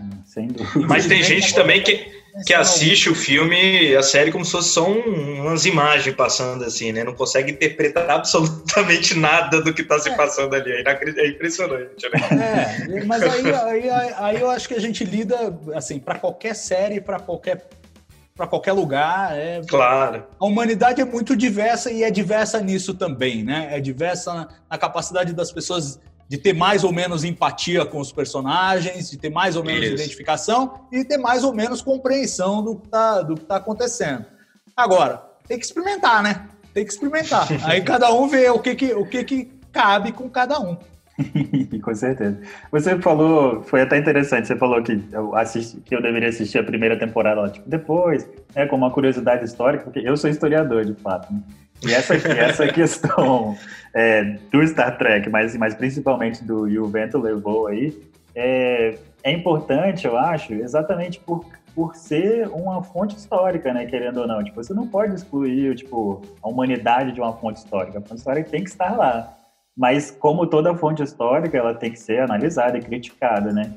Mas tem gente também que, que assiste o filme, a série, como se fosse só um, umas imagens passando assim, né? Não consegue interpretar absolutamente nada do que está se é. passando ali. É impressionante, né? É, mas aí, aí, aí eu acho que a gente lida, assim, para qualquer série, para qualquer para qualquer lugar. É... Claro. A humanidade é muito diversa e é diversa nisso também, né? É diversa na, na capacidade das pessoas de ter mais ou menos empatia com os personagens, de ter mais ou menos Isso. identificação e ter mais ou menos compreensão do que está tá acontecendo. Agora, tem que experimentar, né? Tem que experimentar. [laughs] Aí cada um vê o que, que, o que, que cabe com cada um. [laughs] Com certeza. Você falou, foi até interessante, você falou que eu, assisti, que eu deveria assistir a primeira temporada tipo, depois, é com uma curiosidade histórica, porque eu sou historiador, de fato. Né? E essa, essa questão é, do Star Trek, mas, mas principalmente do E o Vento Levou aí, é, é importante, eu acho, exatamente por, por ser uma fonte histórica, né, querendo ou não. Tipo, você não pode excluir, tipo, a humanidade de uma fonte histórica. A fonte histórica tem que estar lá. Mas como toda fonte histórica, ela tem que ser analisada e criticada, né?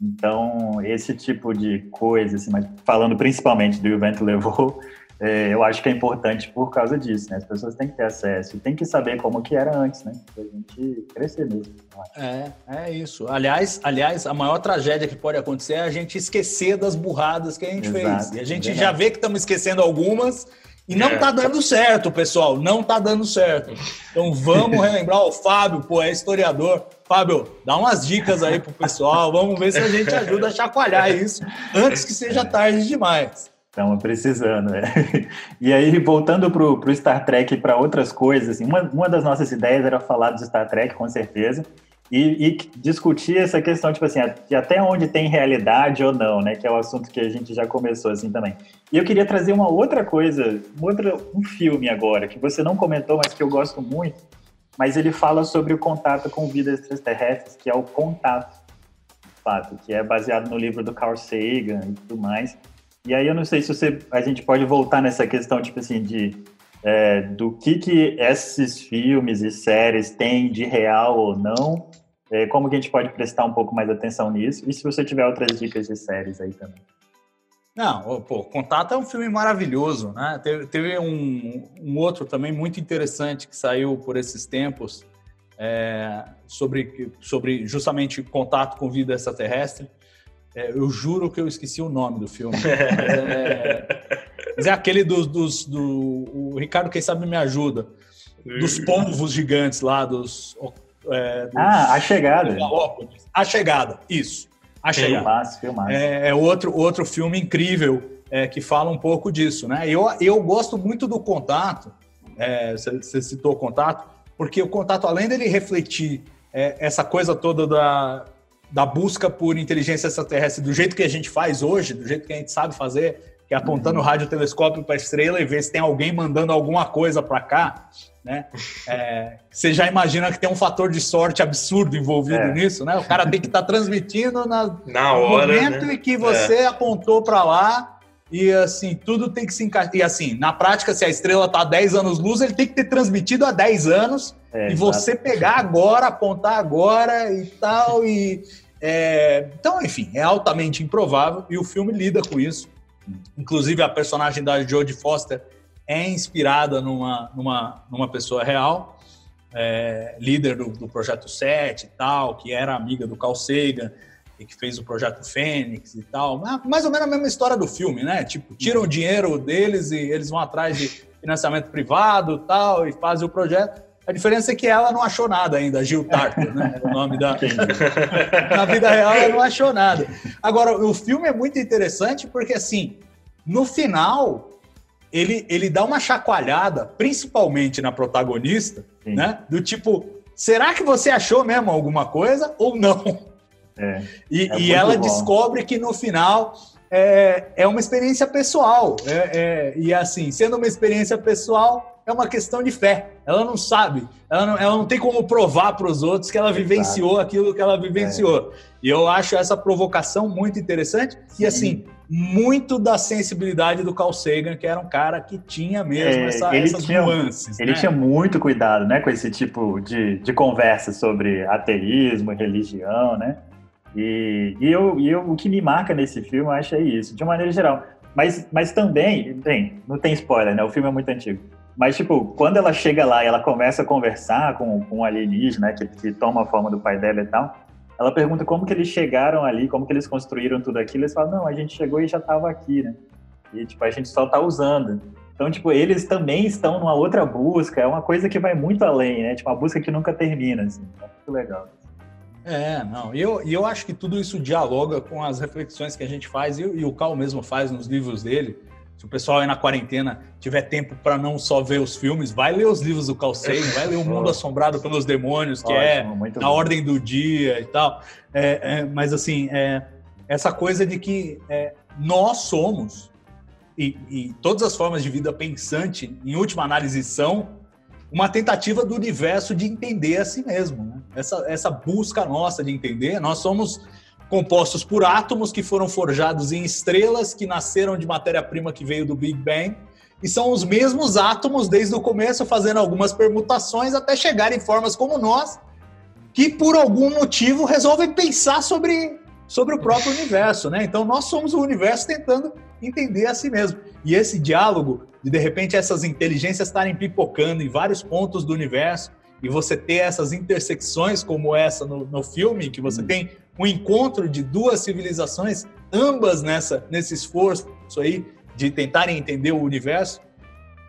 Então, esse tipo de coisa, assim, mas falando principalmente do o vento levou, é, eu acho que é importante por causa disso, né? As pessoas têm que ter acesso, tem que saber como que era antes, né? Pra gente crescer mesmo. É, é isso. Aliás, aliás, a maior tragédia que pode acontecer é a gente esquecer das burradas que a gente Exato, fez. E a gente é já vê que estamos esquecendo algumas e não é. tá dando certo, pessoal. Não tá dando certo. Então vamos relembrar. O Fábio, pô, é historiador. Fábio, dá umas dicas aí pro pessoal. Vamos ver se a gente ajuda a chacoalhar isso antes que seja tarde demais. Estamos precisando, né? [laughs] E aí, voltando para o Star Trek e para outras coisas, assim, uma, uma das nossas ideias era falar do Star Trek, com certeza, e, e, discutir essa questão, tipo assim, de até onde tem realidade ou não, né? Que é o assunto que a gente já começou assim também. E eu queria trazer uma outra coisa, um, outro, um filme agora, que você não comentou, mas que eu gosto muito, mas ele fala sobre o contato com vidas extraterrestres, que é o Contato, fato, que é baseado no livro do Carl Sagan e tudo mais. E aí eu não sei se você, a gente pode voltar nessa questão, tipo assim, de é, do que que esses filmes e séries têm de real ou não, é, como que a gente pode prestar um pouco mais atenção nisso, e se você tiver outras dicas de séries aí também. Não, pô, Contato é um filme maravilhoso, né? Teve, teve um, um, outro também muito interessante que saiu por esses tempos é, sobre, sobre justamente contato com vida extraterrestre, é, eu juro que eu esqueci o nome do filme. Mas [laughs] é, mas é aquele dos, dos, do. O Ricardo, quem sabe, me ajuda. Dos polvos gigantes lá, dos. É, dos ah, A Chegada. A Chegada, isso. A Chegada. Filmaço, filmaço. É, é outro, outro filme incrível é, que fala um pouco disso, né? Eu, eu gosto muito do contato, é, você, você citou o contato, porque o contato, além dele refletir é, essa coisa toda da, da busca por inteligência extraterrestre do jeito que a gente faz hoje, do jeito que a gente sabe fazer, que é apontando uhum. o radiotelescópio para a estrela e ver se tem alguém mandando alguma coisa para cá, né? [laughs] É, você já imagina que tem um fator de sorte absurdo envolvido é. nisso, né? O cara tem que estar tá transmitindo na, [laughs] na hora, no momento né? em que você é. apontou para lá e assim, tudo tem que se encaixar. E assim, na prática, se a estrela está a 10 anos luz, ele tem que ter transmitido há 10 anos é, e você pegar agora, apontar agora e tal e [laughs] é, então, enfim, é altamente improvável e o filme lida com isso. Inclusive, a personagem da Jodie Foster é inspirada numa, numa, numa pessoa real, é, líder do, do, Projeto 7 e tal, que era amiga do Carl Sagan e que fez o Projeto Fênix e tal. Mais ou menos a mesma história do filme, né? Tipo, tiram o dinheiro deles e eles vão atrás de financiamento privado tal e fazem o projeto. A diferença é que ela não achou nada ainda, Gil Tartar, né? o nome da. [laughs] Na vida real, ela não achou nada. Agora, o filme é muito interessante porque, assim, no final, ele, ele dá uma chacoalhada, principalmente na protagonista, Sim. né? Do tipo, será que você achou mesmo alguma coisa ou não? É, e, é e ela bom. descobre que no final é, é uma experiência pessoal. É, é, e assim, sendo uma experiência pessoal, é uma questão de fé. Ela não sabe, ela não, ela não tem como provar para os outros que ela vivenciou aquilo que ela vivenciou. É. E eu acho essa provocação muito interessante Sim. e assim muito da sensibilidade do Carl Sagan, que era um cara que tinha mesmo é, essa, ele essas tinha, nuances. Ele né? tinha muito cuidado, né, com esse tipo de, de conversa sobre ateísmo, religião, né? E, e, eu, e eu, o que me marca nesse filme, eu acho é isso, de uma maneira geral. Mas, mas também, bem, não tem spoiler, né? O filme é muito antigo. Mas, tipo, quando ela chega lá e ela começa a conversar com, com um alienígena, né, que, que toma a forma do pai dela e tal, ela pergunta como que eles chegaram ali, como que eles construíram tudo aquilo. Eles falam, não, a gente chegou e já estava aqui, né? E, tipo, a gente só está usando. Então, tipo, eles também estão numa outra busca, é uma coisa que vai muito além, né? Tipo, uma busca que nunca termina, assim. É muito legal. É, não, e eu, eu acho que tudo isso dialoga com as reflexões que a gente faz, e, e o Cal mesmo faz nos livros dele, se o pessoal aí na quarentena tiver tempo para não só ver os filmes, vai ler os livros do Carl Sagan, vai ler O Mundo [laughs] Assombrado pelos Demônios, que é Ótimo, é na bom. ordem do dia e tal. É, é, mas assim, é, essa coisa de que é, nós somos, e, e, todas as formas de vida pensante, em última análise, são uma tentativa do universo de entender a si mesmo. Né? Essa, essa busca nossa de entender, nós somos compostos por átomos que foram forjados em estrelas que nasceram de matéria-prima que veio do Big Bang. E são os mesmos átomos desde o começo, fazendo algumas permutações até chegar em formas como nós, que por algum motivo resolvem pensar sobre, sobre o próprio universo. Né? Então nós somos o universo tentando entender a si mesmo. E esse diálogo, de de repente essas inteligências estarem pipocando em vários pontos do universo, e você ter essas intersecções como essa no, no filme, que você hum. tem um encontro de duas civilizações, ambas nessa, nesse esforço aí de tentarem entender o universo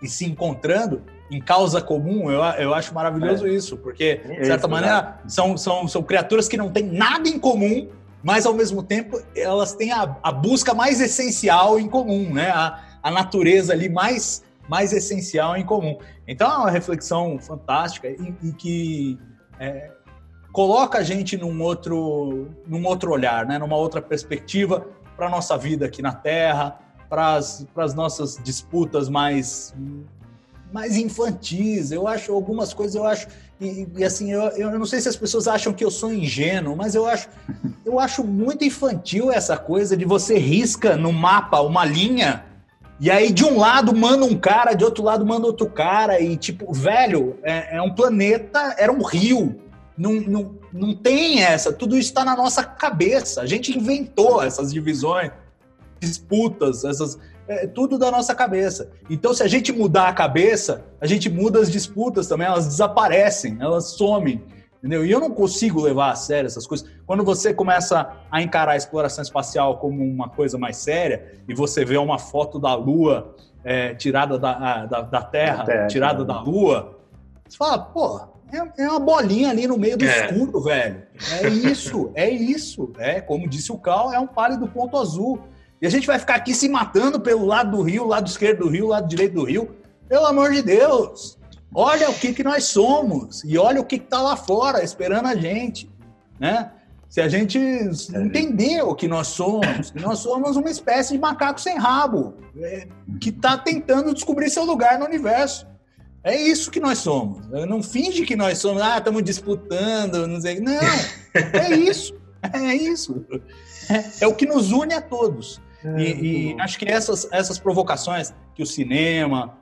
e se encontrando em causa comum, eu, eu acho maravilhoso é. isso, porque, de certa maneira, são, são, são criaturas que não têm nada em comum, mas, ao mesmo tempo, elas têm a, a busca mais essencial em comum, né? A, a natureza ali mais, mais essencial em comum. Então, é uma reflexão fantástica e, e que é, coloca a gente num outro, num outro olhar, né? numa outra perspectiva para a nossa vida aqui na Terra, para as nossas disputas mais mais infantis. Eu acho algumas coisas, eu acho. E, e, assim, eu, eu não sei se as pessoas acham que eu sou ingênuo, mas eu acho, [laughs] eu acho muito infantil essa coisa de você risca no mapa uma linha. E aí, de um lado, manda um cara, de outro lado, manda outro cara. E, tipo, velho, é, é um planeta, era um rio. Não, não, não tem essa. Tudo isso está na nossa cabeça. A gente inventou essas divisões, disputas, essas, é tudo da nossa cabeça. Então, se a gente mudar a cabeça, a gente muda as disputas também, elas desaparecem, elas somem. Entendeu? E eu não consigo levar a sério essas coisas. Quando você começa a encarar a exploração espacial como uma coisa mais séria, e você vê uma foto da Lua é, tirada da, da, da Terra, terra, tirada da Lua, você fala, pô, é, é uma bolinha ali no meio do é. escuro, velho. É isso, é isso. É, como disse o Cal, é um pálido ponto azul. E a gente vai ficar aqui se matando pelo lado do rio, lado esquerdo do rio, lado direito do rio. Pelo amor de Deus! Olha o que, que nós somos e olha o que está lá fora esperando a gente, né? Se a gente entender o que nós somos, que nós somos uma espécie de macaco sem rabo, é, que está tentando descobrir seu lugar no universo. É isso que nós somos. Não finge que nós somos, ah, estamos disputando, não sei. Não, [laughs] é isso. É isso. É, é o que nos une a todos. É, e, e acho que essas, essas provocações que o cinema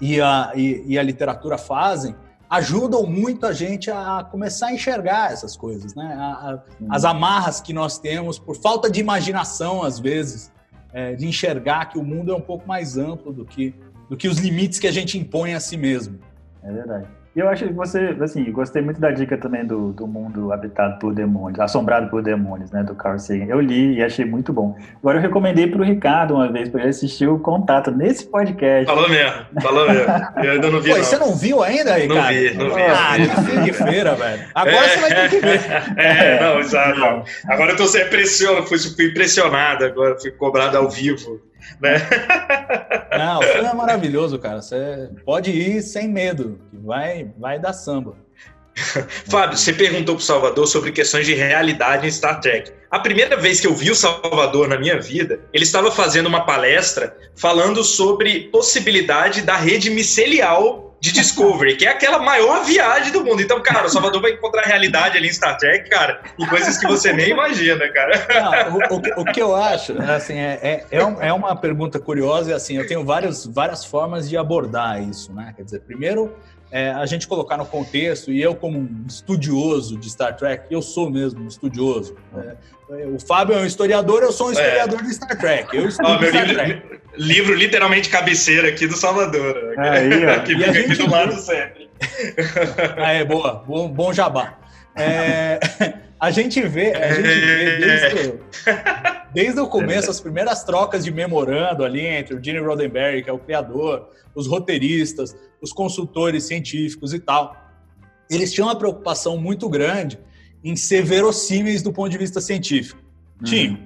e a, e, e, a literatura fazem ajudam muito a gente a começar a enxergar essas coisas, né? A, a, as amarras que nós temos por falta de imaginação, às vezes, é, de enxergar que o mundo é um pouco mais amplo do que, do que os limites que a gente impõe a si mesmo. É verdade. E eu acho que você, assim, gostei muito da dica também do, do mundo habitado por demônios, assombrado por demônios, né, do Carl Sagan. Eu li e achei muito bom. Agora eu recomendei para o Ricardo uma vez para ele assistir o Contato nesse podcast. Falou mesmo, falou mesmo. Eu ainda não vi. Pô, não. Você não viu ainda, Ricardo? Não vi, não vi. Ah, que feira, velho. Agora é, você vai ter que ver. É, não, exato. Agora eu tô sendo impressionado, fui, fui impressionado agora, fui cobrado ao vivo né? Não, o filme é maravilhoso, cara. Você pode ir sem medo, vai, vai dar samba. Fábio, você perguntou para o Salvador sobre questões de realidade em Star Trek. A primeira vez que eu vi o Salvador na minha vida, ele estava fazendo uma palestra falando sobre possibilidade da rede micelial de Discovery, que é aquela maior viagem do mundo. Então, cara, o Salvador vai encontrar realidade ali em Star Trek, cara, em coisas que você nem imagina, cara. Não, o, o, o, que eu acho, assim, é, é, é, é uma pergunta curiosa e, assim, eu tenho várias, várias formas de abordar isso, né? Quer dizer, primeiro, é, a gente colocar no contexto, e eu como um estudioso de Star Trek, eu sou mesmo um estudioso. É, o Fábio é um historiador, eu sou um é. historiador é. de Star Trek. Eu estudo oh, Star livro, Trek. livro literalmente cabeceira aqui do Salvador. Aí, que fica aqui do lado sempre. Ah, é, boa. Bom, bom jabá. É, [laughs] a gente vê, a gente vê desde, desde o começo as primeiras trocas de memorando ali entre o Gene Roddenberry, que é o criador, os roteiristas, os consultores científicos e tal. Eles tinham uma preocupação muito grande em ser verossímeis do ponto de vista científico. Uhum. Tinham,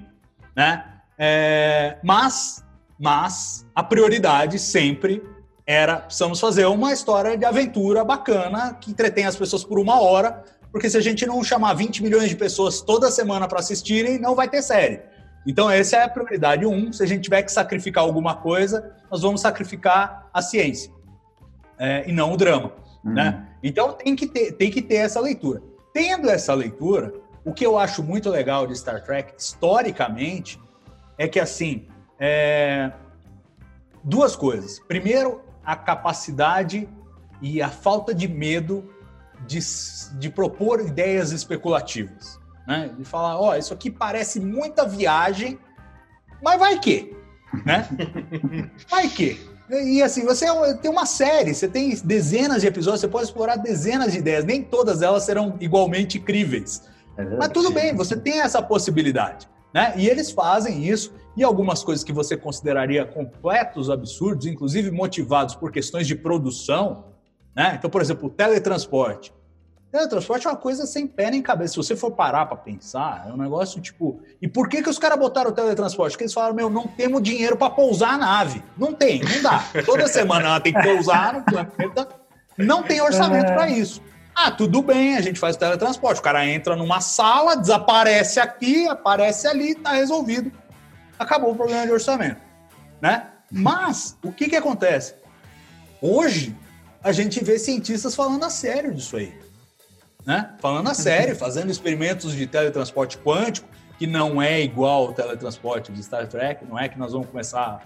né? É, mas, mas a prioridade sempre era precisamos fazer uma história de aventura bacana que entretém as pessoas por uma hora, porque se a gente não chamar 20 milhões de pessoas toda semana para assistirem, não vai ter série. Então, essa é a prioridade um. Se a gente tiver que sacrificar alguma coisa, nós vamos sacrificar a ciência é, e não o drama. Uhum. Né? Então, tem que, ter, tem que ter essa leitura. Tendo essa leitura, o que eu acho muito legal de Star Trek, historicamente, é que, assim, é... duas coisas. Primeiro, a capacidade e a falta de medo de, de propor ideias especulativas. Né? De falar, ó, oh, isso aqui parece muita viagem, mas vai que? né? [laughs] Vai que. E assim, você tem uma série, você tem dezenas de episódios, você pode explorar dezenas de ideias, nem todas elas serão igualmente incríveis. É Mas tudo bem, você tem essa possibilidade. Né? E eles fazem isso, e algumas coisas que você consideraria completos absurdos, inclusive motivados por questões de produção. Né? Então, por exemplo, o teletransporte. Teletransporte é uma coisa sem pé nem cabeça. Se você for parar para pensar, é um negócio tipo. E por que, que os caras botaram o teletransporte? Porque eles falaram: meu, não temos dinheiro para pousar a nave. Não tem, não dá. Toda semana ela tem que pousar no planeta. Não tem orçamento para isso. Ah, tudo bem, a gente faz o teletransporte. O cara entra numa sala, desaparece aqui, aparece ali, tá resolvido. Acabou o problema de orçamento. Né? Mas, o que, que acontece? Hoje, a gente vê cientistas falando a sério disso aí né? Falando a sério, fazendo experimentos de teletransporte quântico, que não é igual ao teletransporte de Star Trek, não é que nós vamos começar.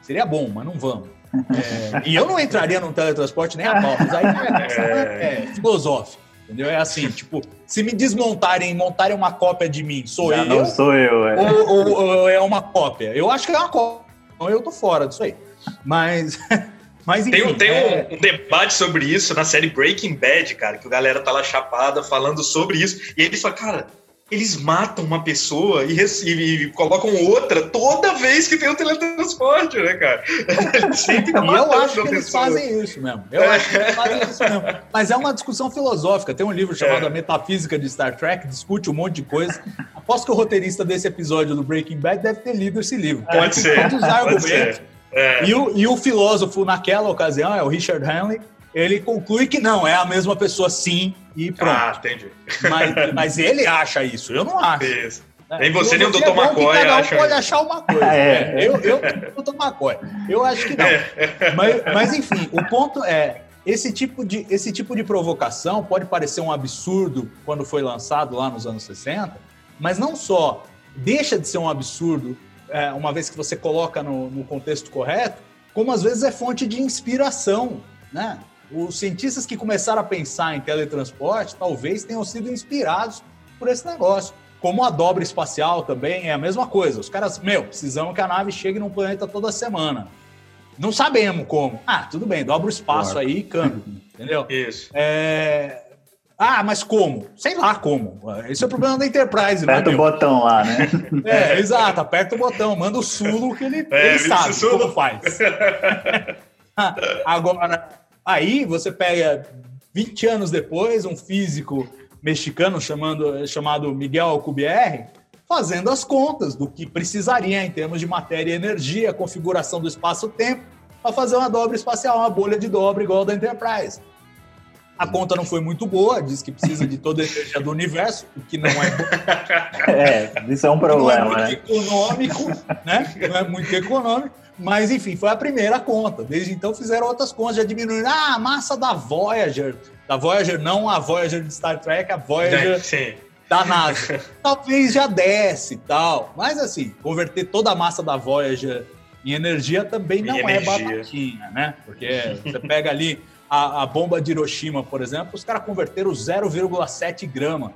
Seria bom, mas não vamos. É, e eu não entraria num teletransporte nem a pau, mas aí é, [laughs] é, é filosófico. Entendeu? É assim, tipo, se me desmontarem e montarem uma cópia de mim, sou Já eu? Não sou eu, é. Ou, ou, ou, é uma cópia? Eu acho que é uma cópia. Então eu tô fora disso aí. Mas [laughs] Mas, enfim, tem, tem é... um, um, debate sobre isso na série Breaking Bad, cara, que a galera tá lá chapada falando sobre isso. E eles falam, cara, eles matam uma pessoa e, e, e, colocam outra toda vez que tem o um teletransporte, né, cara? [laughs] Sempre e eu acho que eles fazem isso mesmo. Eu é. acho que eles fazem isso mesmo. Mas é uma discussão filosófica. Tem um livro chamado é. A Metafísica de Star Trek, discute um monte de coisa. Aposto que o roteirista desse episódio do Breaking Bad deve ter lido esse livro. Pode ser. Todos os argumentos. É. E, o, e o filósofo, naquela ocasião, é o Richard Hanley, ele conclui que não, é a mesma pessoa sim e pronto. Ah, entendi. Mas, mas ele acha isso, eu não acho. Isso. É, nem você, nem o Dr. McCoy cada um acha. pode achar uma coisa. [laughs] É. É, eu, eu, o Dr. McCoy. Eu acho que não. É. Mas, mas, enfim, o ponto é: esse tipo, de, esse tipo de provocação pode parecer um absurdo quando foi lançado lá nos anos 60, mas não só deixa de ser um absurdo é, uma vez que você coloca no, no, contexto correto, como às vezes é fonte de inspiração, né? Os cientistas que começaram a pensar em teletransporte talvez tenham sido inspirados por esse negócio. Como a dobra espacial também é a mesma coisa. Os caras, meu, precisamos que a nave chegue num planeta toda semana. Não sabemos como. Ah, tudo bem, dobra o espaço claro. aí e câmbio, entendeu? Isso. É, ah, mas como? Sei lá como. Esse é o problema da Enterprise, né? Aperta o botão lá, né? É, exato. Aperta o botão, manda o Sulo que ele, é, ele sabe como faz. [laughs] Agora, aí você pega 20 anos depois, um físico mexicano chamando, chamado Miguel Alcubierre, fazendo as contas do que precisaria em termos de matéria e energia, configuração do espaço-tempo, para fazer uma dobra espacial, uma bolha de dobra igual a da Enterprise. A conta não foi muito boa, diz que precisa de toda a energia do universo, o que não é bom. [laughs] É, isso é um problema. Não é muito né? econômico, né? Não é muito econômico. Mas, enfim, foi a primeira conta. Desde então fizeram outras contas, já diminuíram. Ah, a massa da Voyager. Da Voyager, não a Voyager de Star Trek, a Voyager Sim. da NASA. Talvez já desce e tal. Mas, assim, converter toda a massa da Voyager em energia também não é batatinha, né? Porque você pega ali a, a bomba de Hiroshima, por exemplo, os caras converteram 0,7 grama.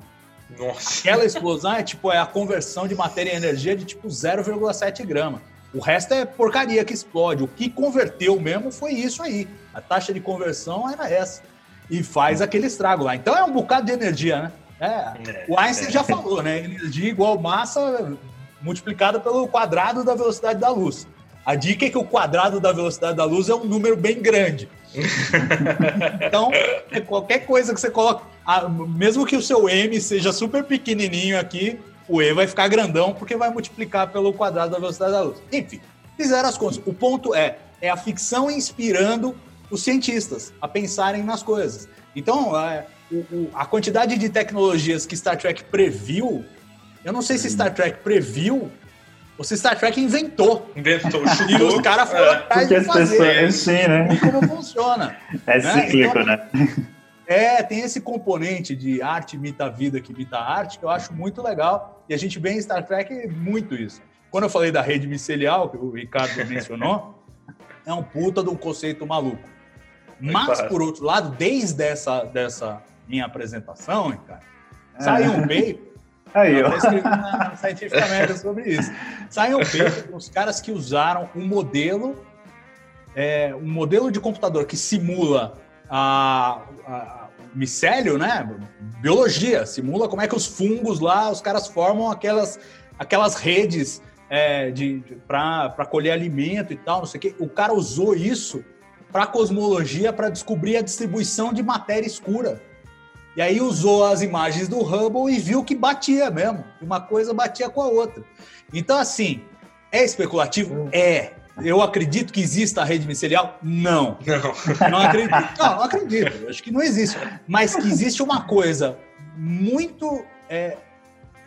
Nossa. Aquela explosão é tipo é a conversão de matéria em energia de tipo 0,7 grama. O resto é porcaria que explode. O que converteu mesmo foi isso aí. A taxa de conversão era essa. E faz aquele estrago lá. Então é um bocado de energia, né? É, é o Einstein é. já falou, né? Energia igual massa multiplicada pelo quadrado da velocidade da luz. A dica é que o quadrado da velocidade da luz é um número bem grande. [laughs] então, qualquer coisa que você coloca, mesmo que o seu M seja super pequenininho aqui, o E vai ficar grandão porque vai multiplicar pelo quadrado da velocidade da luz. Enfim, fizeram as contas. O ponto é, é a ficção inspirando os cientistas a pensarem nas coisas. Então, é, o, a quantidade de tecnologias que Star Trek previu, eu não sei se Star Trek previu o Star Trek inventou. Inventou, [laughs] chutou. E os caras foram é, atrás de fazer. Pessoas, sim, né? Como funciona. [laughs] É né? cíclico, então, né? É, tem esse componente de arte imita a vida que imita a arte, que eu acho muito legal. E a gente vê em Star Trek muito isso. Quando eu falei da rede micelial, que o Ricardo [laughs] mencionou, é um puta de um conceito maluco. Mas, por outro lado, desde essa dessa minha apresentação, Ricardo, saiu um paper Aí, Eu ó. escrevi na Scientific sobre isso. Sai um paper com os caras que usaram um modelo, é, um modelo de computador que simula a, a- micélio, né? Biologia, simula como é que os fungos lá, os caras formam aquelas, aquelas redes é, de, de para colher alimento e tal, não sei o quê. O cara usou isso para cosmologia para descobrir a distribuição de matéria escura. E aí usou as imagens do Hubble e viu que batia mesmo. Uma coisa batia com a outra. Então, assim, é especulativo? É. Eu acredito que exista a rede micelial? Não. [laughs] Não. Não acredito. Não, não acredito. Acho que não existe. Mas que existe uma coisa muito é,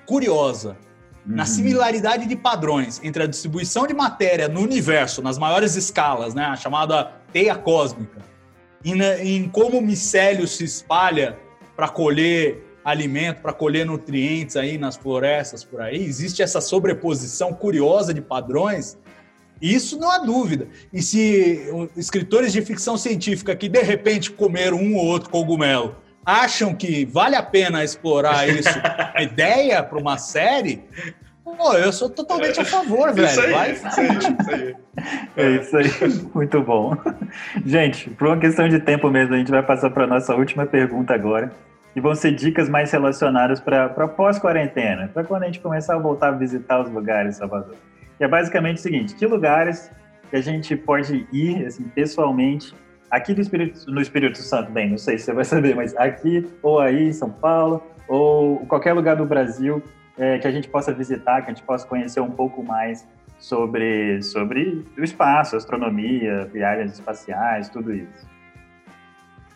curiosa na Uhum. similaridade de padrões entre a distribuição de matéria no universo, nas maiores escalas, né, a chamada teia cósmica, e na- em como o micélio se espalha para colher alimento, para colher nutrientes aí nas florestas por aí, existe essa sobreposição curiosa de padrões. Isso não há dúvida. E se escritores de ficção científica que de repente comeram um ou outro cogumelo acham que vale a pena explorar isso, [laughs] a ideia para uma série, pô, eu sou totalmente a favor, [laughs] velho. Isso aí, Vai isso aí, isso aí. É isso aí, [laughs] muito bom. Gente, por uma questão de tempo mesmo, a gente vai passar para a nossa última pergunta agora. E vão ser dicas mais relacionadas para pós-quarentena, para quando a gente começar a voltar a visitar os lugares em Salvador. E é basicamente o seguinte: que lugares que a gente pode ir assim, pessoalmente, aqui do Espírito, no Espírito Santo, bem, não sei se você vai saber, mas aqui ou aí em São Paulo, ou qualquer lugar do Brasil é, que a gente possa visitar, que a gente possa conhecer um pouco mais sobre, sobre o espaço, astronomia, viagens espaciais, tudo isso.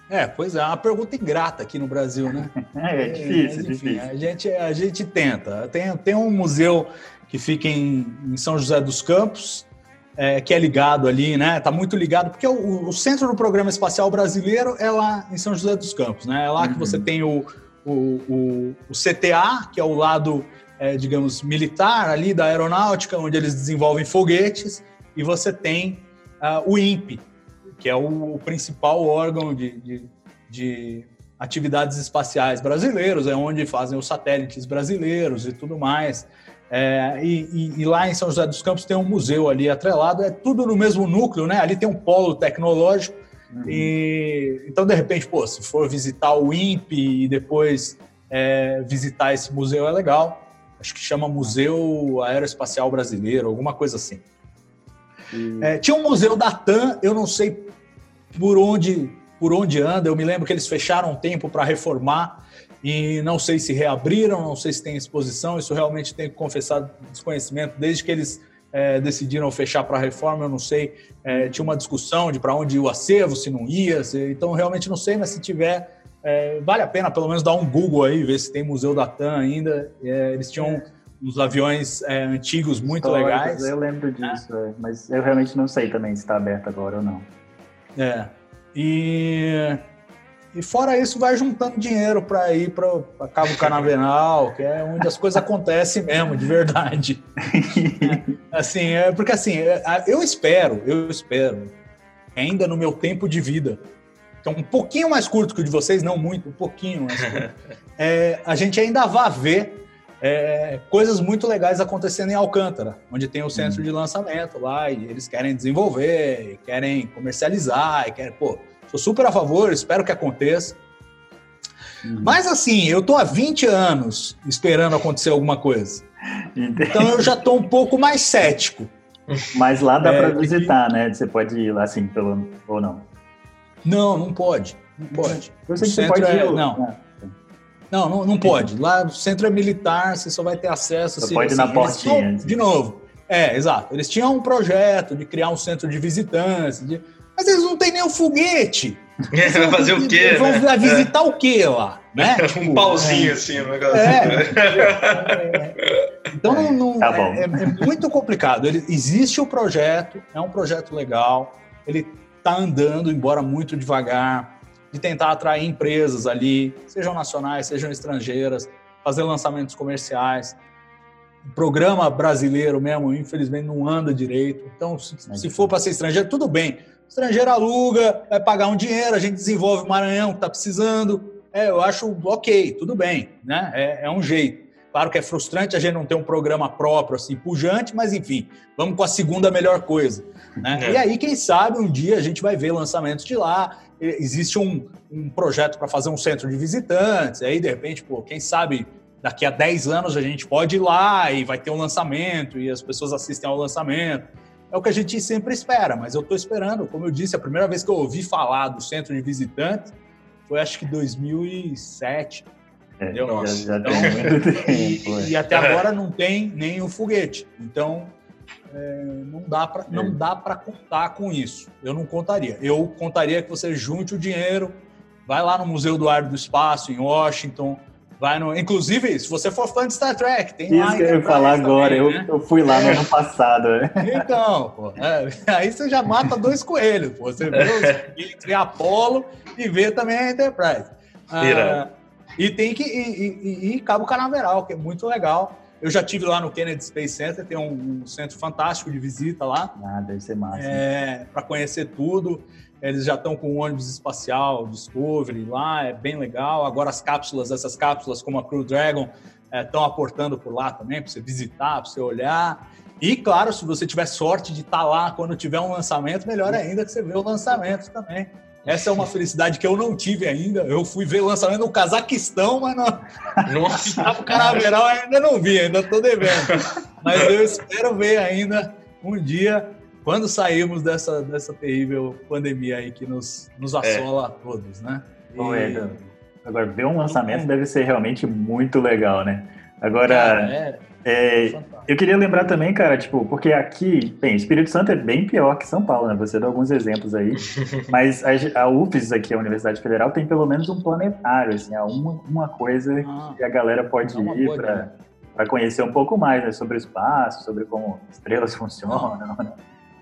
É, pois é, uma pergunta ingrata aqui no Brasil, né? [laughs] É, é difícil, Mas, enfim, difícil. A gente, a gente tenta. Tem, tem um museu que fica em, em São José dos Campos, é, que é ligado ali, né? Tá muito ligado, porque o, o centro do programa espacial brasileiro é lá em São José dos Campos, né? É lá que Uhum. você tem o, o, o, o CTA, que é o lado, é, digamos, militar ali da aeronáutica, onde eles desenvolvem foguetes, e você tem ah, o INPE, que é o, o principal órgão de, de, de atividades espaciais brasileiros, é onde fazem os satélites brasileiros e tudo mais. É, e, e- e lá em São José dos Campos tem um museu ali atrelado, é tudo no mesmo núcleo, né? Ali tem um polo tecnológico. Uhum. E, então, de repente, pô, se for visitar o INPE e depois é, visitar esse museu é legal. Acho que chama Museu Aeroespacial Brasileiro, alguma coisa assim. E- É, tinha um museu da TAM, eu não sei por onde, por onde anda. Eu me lembro que eles fecharam um tempo para reformar e não sei se reabriram, não sei se tem exposição. Isso realmente tenho que confessar desconhecimento. Desde que eles é, decidiram fechar para reforma, eu não sei. É, tinha uma discussão de para onde ia o acervo, se não ia. se- então, realmente não sei, mas se tiver, é, vale a pena pelo menos dar um Google aí, ver se tem museu da TAM ainda. É, eles tinham uns aviões é, antigos muito históricos, legais. Eu lembro disso, é, mas eu realmente não sei também se está aberto agora ou não. É. E, e fora isso, vai juntando dinheiro para ir para Cabo Canaveral, que é onde as coisas acontecem mesmo, de verdade. [laughs] assim, é porque assim, é, eu espero, eu espero, ainda no meu tempo de vida, que é um pouquinho mais curto que o de vocês, não muito, um pouquinho mais curto, [laughs] é, a gente ainda vai ver é, coisas muito legais acontecendo em Alcântara, onde tem o centro de lançamento lá, e eles querem desenvolver, querem comercializar, e querem, pô, sou super a favor, espero que aconteça. Uhum. Mas assim, eu tô há 20 anos esperando acontecer alguma coisa. Então eu já tô um pouco mais cético. Mas lá dá É, para visitar, né? Você pode ir lá assim, pelo, ou não. Não, não pode. Não pode. Eu sei O que você pode é- ir. não. Ah, Não, não, não pode. Lá no centro é militar, você só vai ter acesso. Só se- pode ir na portinha, assim. de novo. É, exato. Eles tinham um projeto de criar um centro de visitantes, de- mas eles não têm nem o foguete. Vai fazer o quê? Eles vão né? visitar o quê lá? Né? [laughs] Um pauzinho assim, um negócio. É. Então não, não- Tá bom. é, é muito complicado. Ele, existe o projeto, é um projeto legal, ele está andando, embora muito devagar, de tentar atrair empresas ali, sejam nacionais, sejam estrangeiras, fazer lançamentos comerciais. O programa brasileiro mesmo, infelizmente, não anda direito. Então, se, se for para ser estrangeiro, tudo bem. Estrangeiro aluga, vai pagar um dinheiro, a gente desenvolve o Maranhão que está precisando. É, eu acho ok, tudo bem, né? É, é um jeito. Claro que é frustrante a gente não ter um programa próprio, assim, pujante, mas enfim, vamos com a segunda melhor coisa. Né? É. E aí, quem sabe, um dia a gente vai ver lançamentos de lá. Existe um, um projeto para fazer um centro de visitantes, aí de repente, pô, quem sabe daqui a 10 anos a gente pode ir lá e vai ter um lançamento e as pessoas assistem ao lançamento. É o que a gente sempre espera, mas eu estou esperando. Como eu disse, a primeira vez que eu ouvi falar do centro de visitantes foi acho que 2007. É. Já, já então, tempo, e, e, até agora não tem nem o foguete. Então, é, não dá para não é. dá para contar com isso. Eu não contaria. Eu contaria que você junte o dinheiro, vai lá no Museu do Ar do Espaço em Washington, vai no, inclusive se você for fã de Star Trek, tem isso que eu ia falar agora. Também, eu, né? eu fui lá no ano passado. Né? Então, pô, é, [laughs] aí você já mata dois coelhos. Pô. Você vê os [laughs] Apollo e vê também a Enterprise. Ah, e tem que ir, Cabo Canaveral, que é muito legal. Eu já tive lá no Kennedy Space Center, tem um, um centro fantástico de visita lá. Ah, deve ser massa. É, para conhecer tudo. Eles já estão com o ônibus espacial Discovery lá, é bem legal. Agora as cápsulas, essas cápsulas como a Crew Dragon, estão é, aportando por lá também, para você visitar, para você olhar. E, claro, se você tiver sorte de estar tá lá quando tiver um lançamento, melhor ainda que você vê o lançamento também. Essa é uma felicidade que eu não tive ainda. Eu fui ver o lançamento no Cazaquistão, mas no, [laughs] Nossa. no Canaveral ainda não vi, ainda estou devendo. Mas eu espero ver ainda um dia, quando sairmos dessa, dessa terrível pandemia aí que nos, nos assola é. a todos, né? E... É, agora, ver um lançamento deve ser realmente muito legal, né? Agora, é, é, eu queria lembrar também, cara, tipo, porque aqui, bem, Espírito Santo é bem pior que São Paulo, né? Você deu alguns exemplos aí, [laughs] mas a, a UFES aqui, a Universidade Federal, tem pelo menos um planetário, assim, é uma, uma coisa ah, que a galera pode é ir para conhecer um pouco mais né, sobre o espaço, sobre como estrelas [laughs] funcionam, né?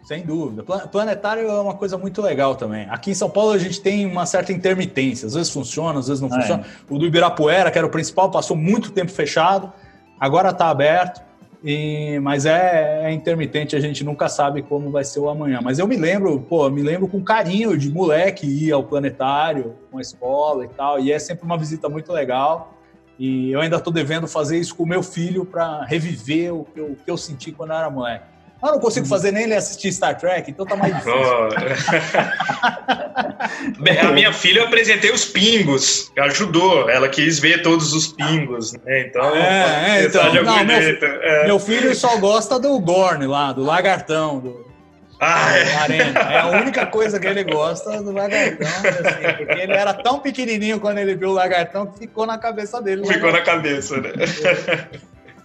Sem dúvida. Planetário é uma coisa muito legal também. Aqui em São Paulo a gente tem uma certa intermitência. Às vezes funciona, às vezes não é. funciona. O do Ibirapuera, que era o principal, passou muito tempo fechado. Agora está aberto. E, mas é, é, intermitente, a gente nunca sabe como vai ser o amanhã. Mas eu me lembro, pô, me lembro com carinho de moleque ir ao planetário com a escola e tal, e é sempre uma visita muito legal. E eu ainda estou devendo fazer isso com o meu filho para reviver o que, eu, o que eu senti quando eu era moleque. Eu não consigo fazer nem ele assistir Star Trek, então tá mais difícil. Oh. [laughs] a minha filha eu apresentei os pingos, ajudou. Ela quis ver todos os pingos, né? Então, é, é, então não, meu, é. meu, filho só gosta do Gorn lá, do lagartão, do, ah, é. Arena. É a [laughs] única coisa que ele gosta do lagartão, assim, porque ele era tão pequenininho quando ele viu o lagartão que ficou na cabeça dele. Ficou na cabeça, né?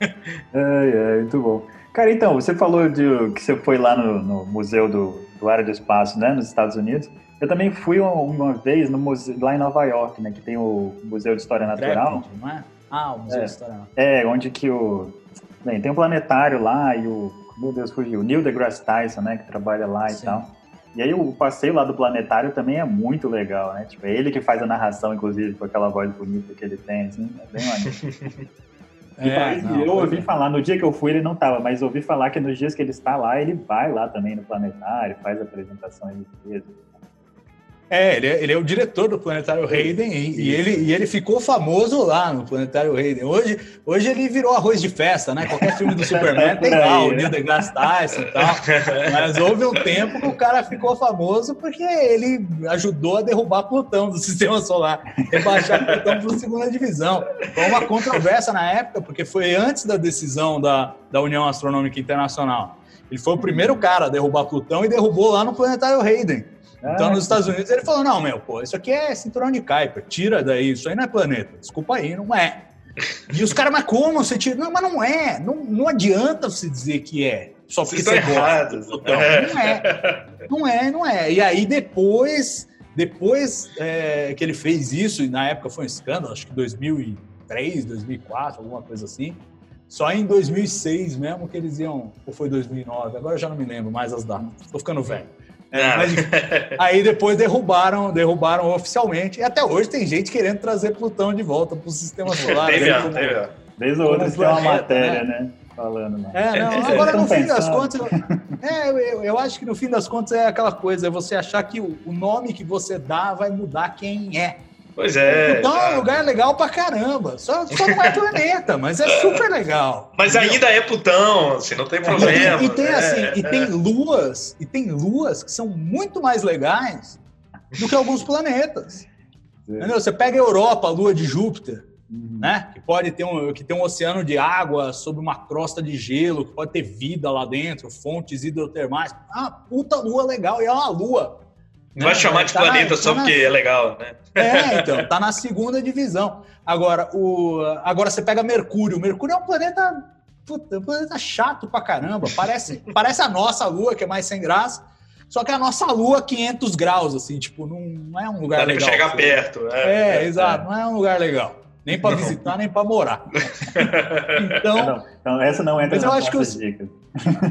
É, [laughs] é, muito bom. Cara, então, você falou de que você foi lá no, no Museu do, do Área do Espaço, né, nos Estados Unidos. Eu também fui uma, uma vez no museu, lá em Nova York, né, que tem o Museu de História Natural. não é? Ah, o Museu é, de História Natural. É, onde que o... Bem, tem um planetário lá e o... Meu Deus, fugiu. O Neil deGrasse Tyson, né, que trabalha lá Sim. e tal. E aí o passeio lá do planetário também é muito legal, né? Tipo, é ele que faz a narração, inclusive, com aquela voz bonita que ele tem, assim, é bem maneiro. [laughs] É, não, eu ouvi é. falar, no dia que eu fui ele não estava, mas ouvi falar que nos dias que ele está lá, ele vai lá também no planetário, faz apresentações de é, ele é, ele é, o diretor do Planetário Hayden e, e, ele, e ele ficou famoso lá no Planetário Hayden. Hoje, hoje ele virou arroz de festa, né? Qualquer filme do [laughs] Superman tem lá, o Neil deGrasse Tyson e tal. Mas houve um tempo que o cara ficou famoso porque ele ajudou a derrubar Plutão do Sistema Solar, rebaixar Plutão para a segunda divisão. Foi uma controvérsia na época, porque foi antes da decisão da, da União Astronômica Internacional. Ele foi o primeiro cara a derrubar Plutão e derrubou lá no Planetário Hayden. Então, nos Estados Unidos, ele falou: não, meu, pô, isso aqui é cinturão de Kuiper, tira daí, isso aí não é planeta. Desculpa aí, não é. E os caras, mas como você tira? Não, mas não é. Não, não adianta você dizer que é. Só porque você gosta. Então, é. Não é. Não é, não é. E aí depois, depois é, que ele fez isso, e na época foi um escândalo, acho que 2003, 2004, alguma coisa assim. Só em 2006 mesmo que eles iam, ou foi 2009, agora eu já não me lembro mais as datas. Estou ficando velho. É, mas, [laughs] aí depois derrubaram, derrubaram oficialmente. E até hoje tem gente querendo trazer Plutão de volta para o sistema solar. Teve, né? teve. Vez ou outra tem uma matéria, né? né? Falando, né? É, não, agora no fim das contas, é, eu, eu, acho que no fim das contas é aquela coisa, é você achar que o, o nome que você dá vai mudar quem é. Pois é. Então é um lugar legal pra caramba. Só, só não é planeta, mas [laughs] é super legal. Mas entendeu? ainda é putão, assim, não tem É, problema. E, e tem É, assim, e é. tem luas, e tem luas que são muito mais legais do que alguns planetas. Entendeu? Você pega a Europa, a lua de Júpiter, Uhum. né? Que pode ter um, que tem um oceano de água sobre uma crosta de gelo, que pode ter vida lá dentro, fontes hidrotermais. Ah, puta lua legal, e é uma lua. Não vai chamar de Tá na- planeta só tá na- porque é legal, né? É, [laughs] então, tá na segunda divisão. Agora, o, agora você pega Mercúrio. Mercúrio é um planeta, puta, um planeta chato pra caramba. Parece, [laughs] parece a nossa Lua, que é mais sem graça. Só que a nossa Lua 500 graus, assim, tipo, não, não é um lugar Dá legal. chegar perto. É, É, exato, não é um lugar legal. Nem pra Não. visitar, nem pra morar. [laughs] Então, Não, então, essa não entra Mas eu acho que os- dicas.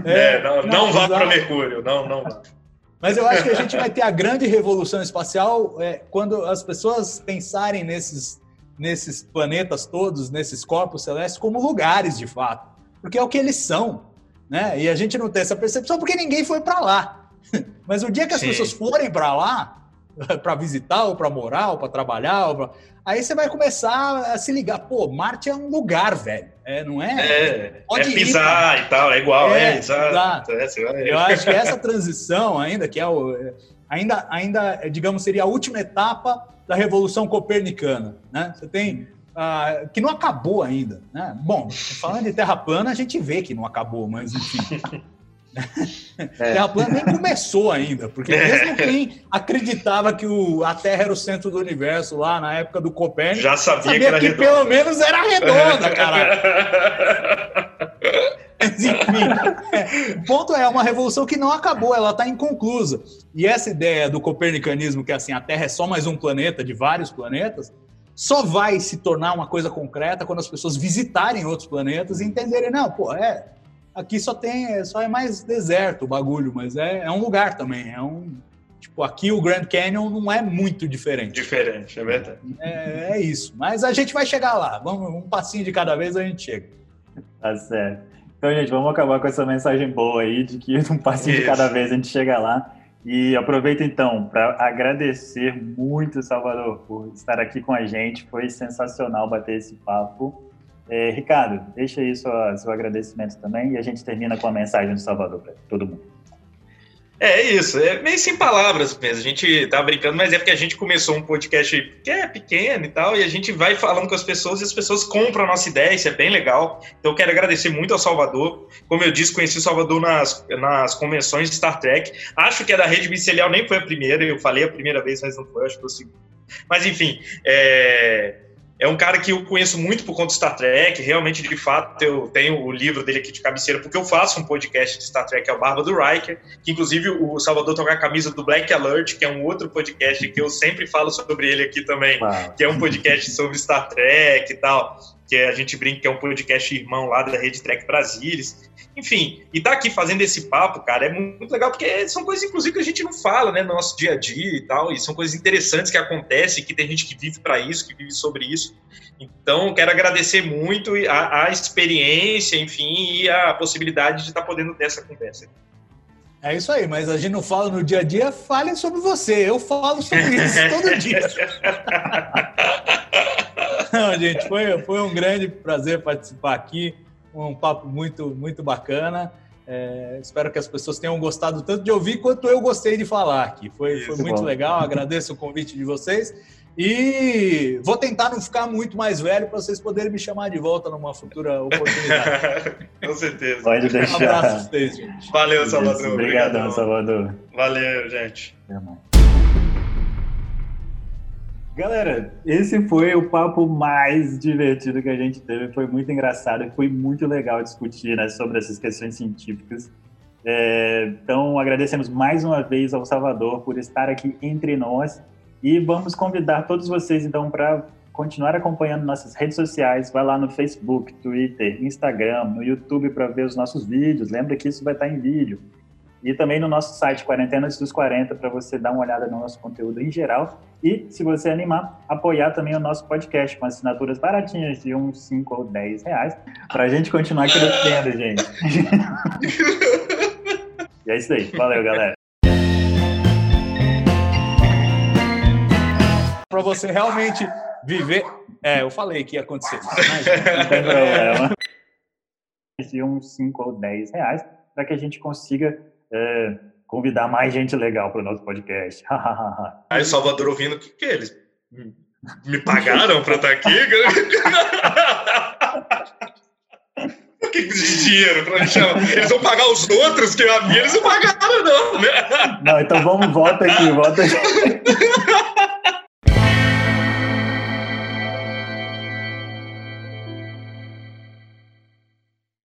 É, não, não, vá exato. para Mercúrio, não, não vá. Mas eu acho que a gente vai ter a grande revolução espacial é, quando as pessoas pensarem nesses, nesses planetas todos, nesses corpos celestes, como lugares de fato. Porque é o que eles são. Né? E a gente não tem essa percepção porque ninguém foi para lá. [laughs] Mas o dia que as Sim. pessoas forem para lá, [laughs] para visitar, ou para morar, ou para trabalhar, ou pra- aí você vai começar a se ligar. Pô, Marte é um lugar, velho. É, não é? É, Pode é ir, pisar e tal, é igual, é, É, exato. É, Eu acho que essa transição ainda, que é o, é, ainda, ainda, é, digamos, seria a última etapa da revolução copernicana, né? Você tem ah, que não acabou ainda, né? Bom, falando de Terra plana, a gente vê que não acabou, mas enfim. [laughs] É. Terra plana nem começou ainda, porque mesmo quem acreditava que o, a Terra era o centro do universo lá na época do Copérnico, Já sabia, que sabia era que, pelo menos era redonda, caralho. [laughs] Mas, enfim, é, o ponto é uma revolução que não acabou, ela está inconclusa. E essa ideia do copernicanismo, que assim, a Terra é só mais um planeta de vários planetas, só vai se tornar uma coisa concreta quando as pessoas visitarem outros planetas e entenderem, não, pô, é, aqui só tem, é, só é mais deserto o bagulho, mas é, é um lugar também, é um... Tipo, aqui o Grand Canyon não é muito diferente. Diferente, é verdade. É, é isso. Mas a gente vai chegar lá. Vamos, um passinho de cada vez a gente chega. Tá certo. Então, gente, vamos acabar com essa mensagem boa aí de que um passinho de Isso. cada vez a gente chega lá. E aproveito então para agradecer muito, Salvador, por estar aqui com a gente. Foi sensacional bater esse papo. É, Ricardo, deixa aí sua, seu agradecimento também e a gente termina com a mensagem do Salvador para todo mundo. É isso, é meio sem palavras mesmo. A gente tá brincando, mas é porque a gente começou um podcast que é pequeno e tal, e a gente vai falando com as pessoas e as pessoas compram a nossa ideia, isso é bem legal. Então eu quero agradecer muito ao Salvador. Como eu disse, conheci o Salvador nas, nas convenções de Star Trek. Acho que a da Rede Micelial nem foi a primeira, eu falei a primeira vez, mas não foi, acho que foi a segunda. Mas enfim, é, é um cara que eu conheço muito por conta do Star Trek. Realmente, de fato, eu tenho o livro dele aqui de cabeceira, porque eu faço um podcast de Star Trek, é o Barba do Riker, que inclusive o Salvador toca a camisa do Black Alert, que é um outro podcast que eu sempre falo sobre ele aqui também, Uau. que é um podcast sobre Star Trek e tal, que a gente brinca que é um podcast irmão lá da Rede Trek Brasilis. Enfim, e tá aqui fazendo esse papo, cara, é muito legal, porque são coisas, inclusive, que a gente não fala, né, no nosso dia a dia e tal, e são coisas interessantes que acontecem, que tem gente que vive para isso, que vive sobre isso. Então, quero agradecer muito a, a experiência, enfim, e a possibilidade de estar podendo ter essa conversa. É isso aí, mas a gente não fala no dia a dia, falem sobre você. Eu falo sobre isso [laughs] todo dia. [laughs] Não, gente, foi, foi um grande prazer participar aqui. Um papo muito, muito bacana. É, espero que as pessoas tenham gostado tanto de ouvir quanto eu gostei de falar aqui. Foi, foi Isso, muito bom. legal, agradeço o convite de vocês. E vou tentar não ficar muito mais velho para vocês poderem me chamar de volta numa futura oportunidade. [laughs] Com certeza. Pode Um abraço deixar. a vocês, gente. Valeu, Salvador. Obrigadão, Obrigadão. Salvador. Valeu, gente. Até mais. Galera, esse foi o papo mais divertido que a gente teve. Foi muito engraçado e foi muito legal discutir né, sobre essas questões científicas. É, então, agradecemos mais uma vez ao Salvador por estar aqui entre nós e vamos convidar todos vocês, então, para continuar acompanhando nossas redes sociais. Vai lá no Facebook, Twitter, Instagram, no YouTube para ver os nossos vídeos. Lembra que isso vai estar em vídeo e também no nosso site Quarentenas dos 40 para você dar uma olhada no nosso conteúdo em geral e, se você animar, apoiar também o nosso podcast com assinaturas baratinhas de uns 5 ou 10 reais para a gente continuar crescendo, [laughs] gente. e é isso aí. Valeu, galera. para você realmente viver. É, eu falei que ia acontecer. Mas... Não tem problema. De uns 5 ou 10 reais para que a gente consiga é, convidar mais gente legal para o nosso podcast. [laughs] Aí o Salvador ouvindo, o que, que é? Eles me pagaram para estar aqui? O que de dinheiro para me chamar? Eles vão pagar os outros, que a minha eles não pagaram, não, né? Não, então vamos, volta aqui, volta aqui. [laughs]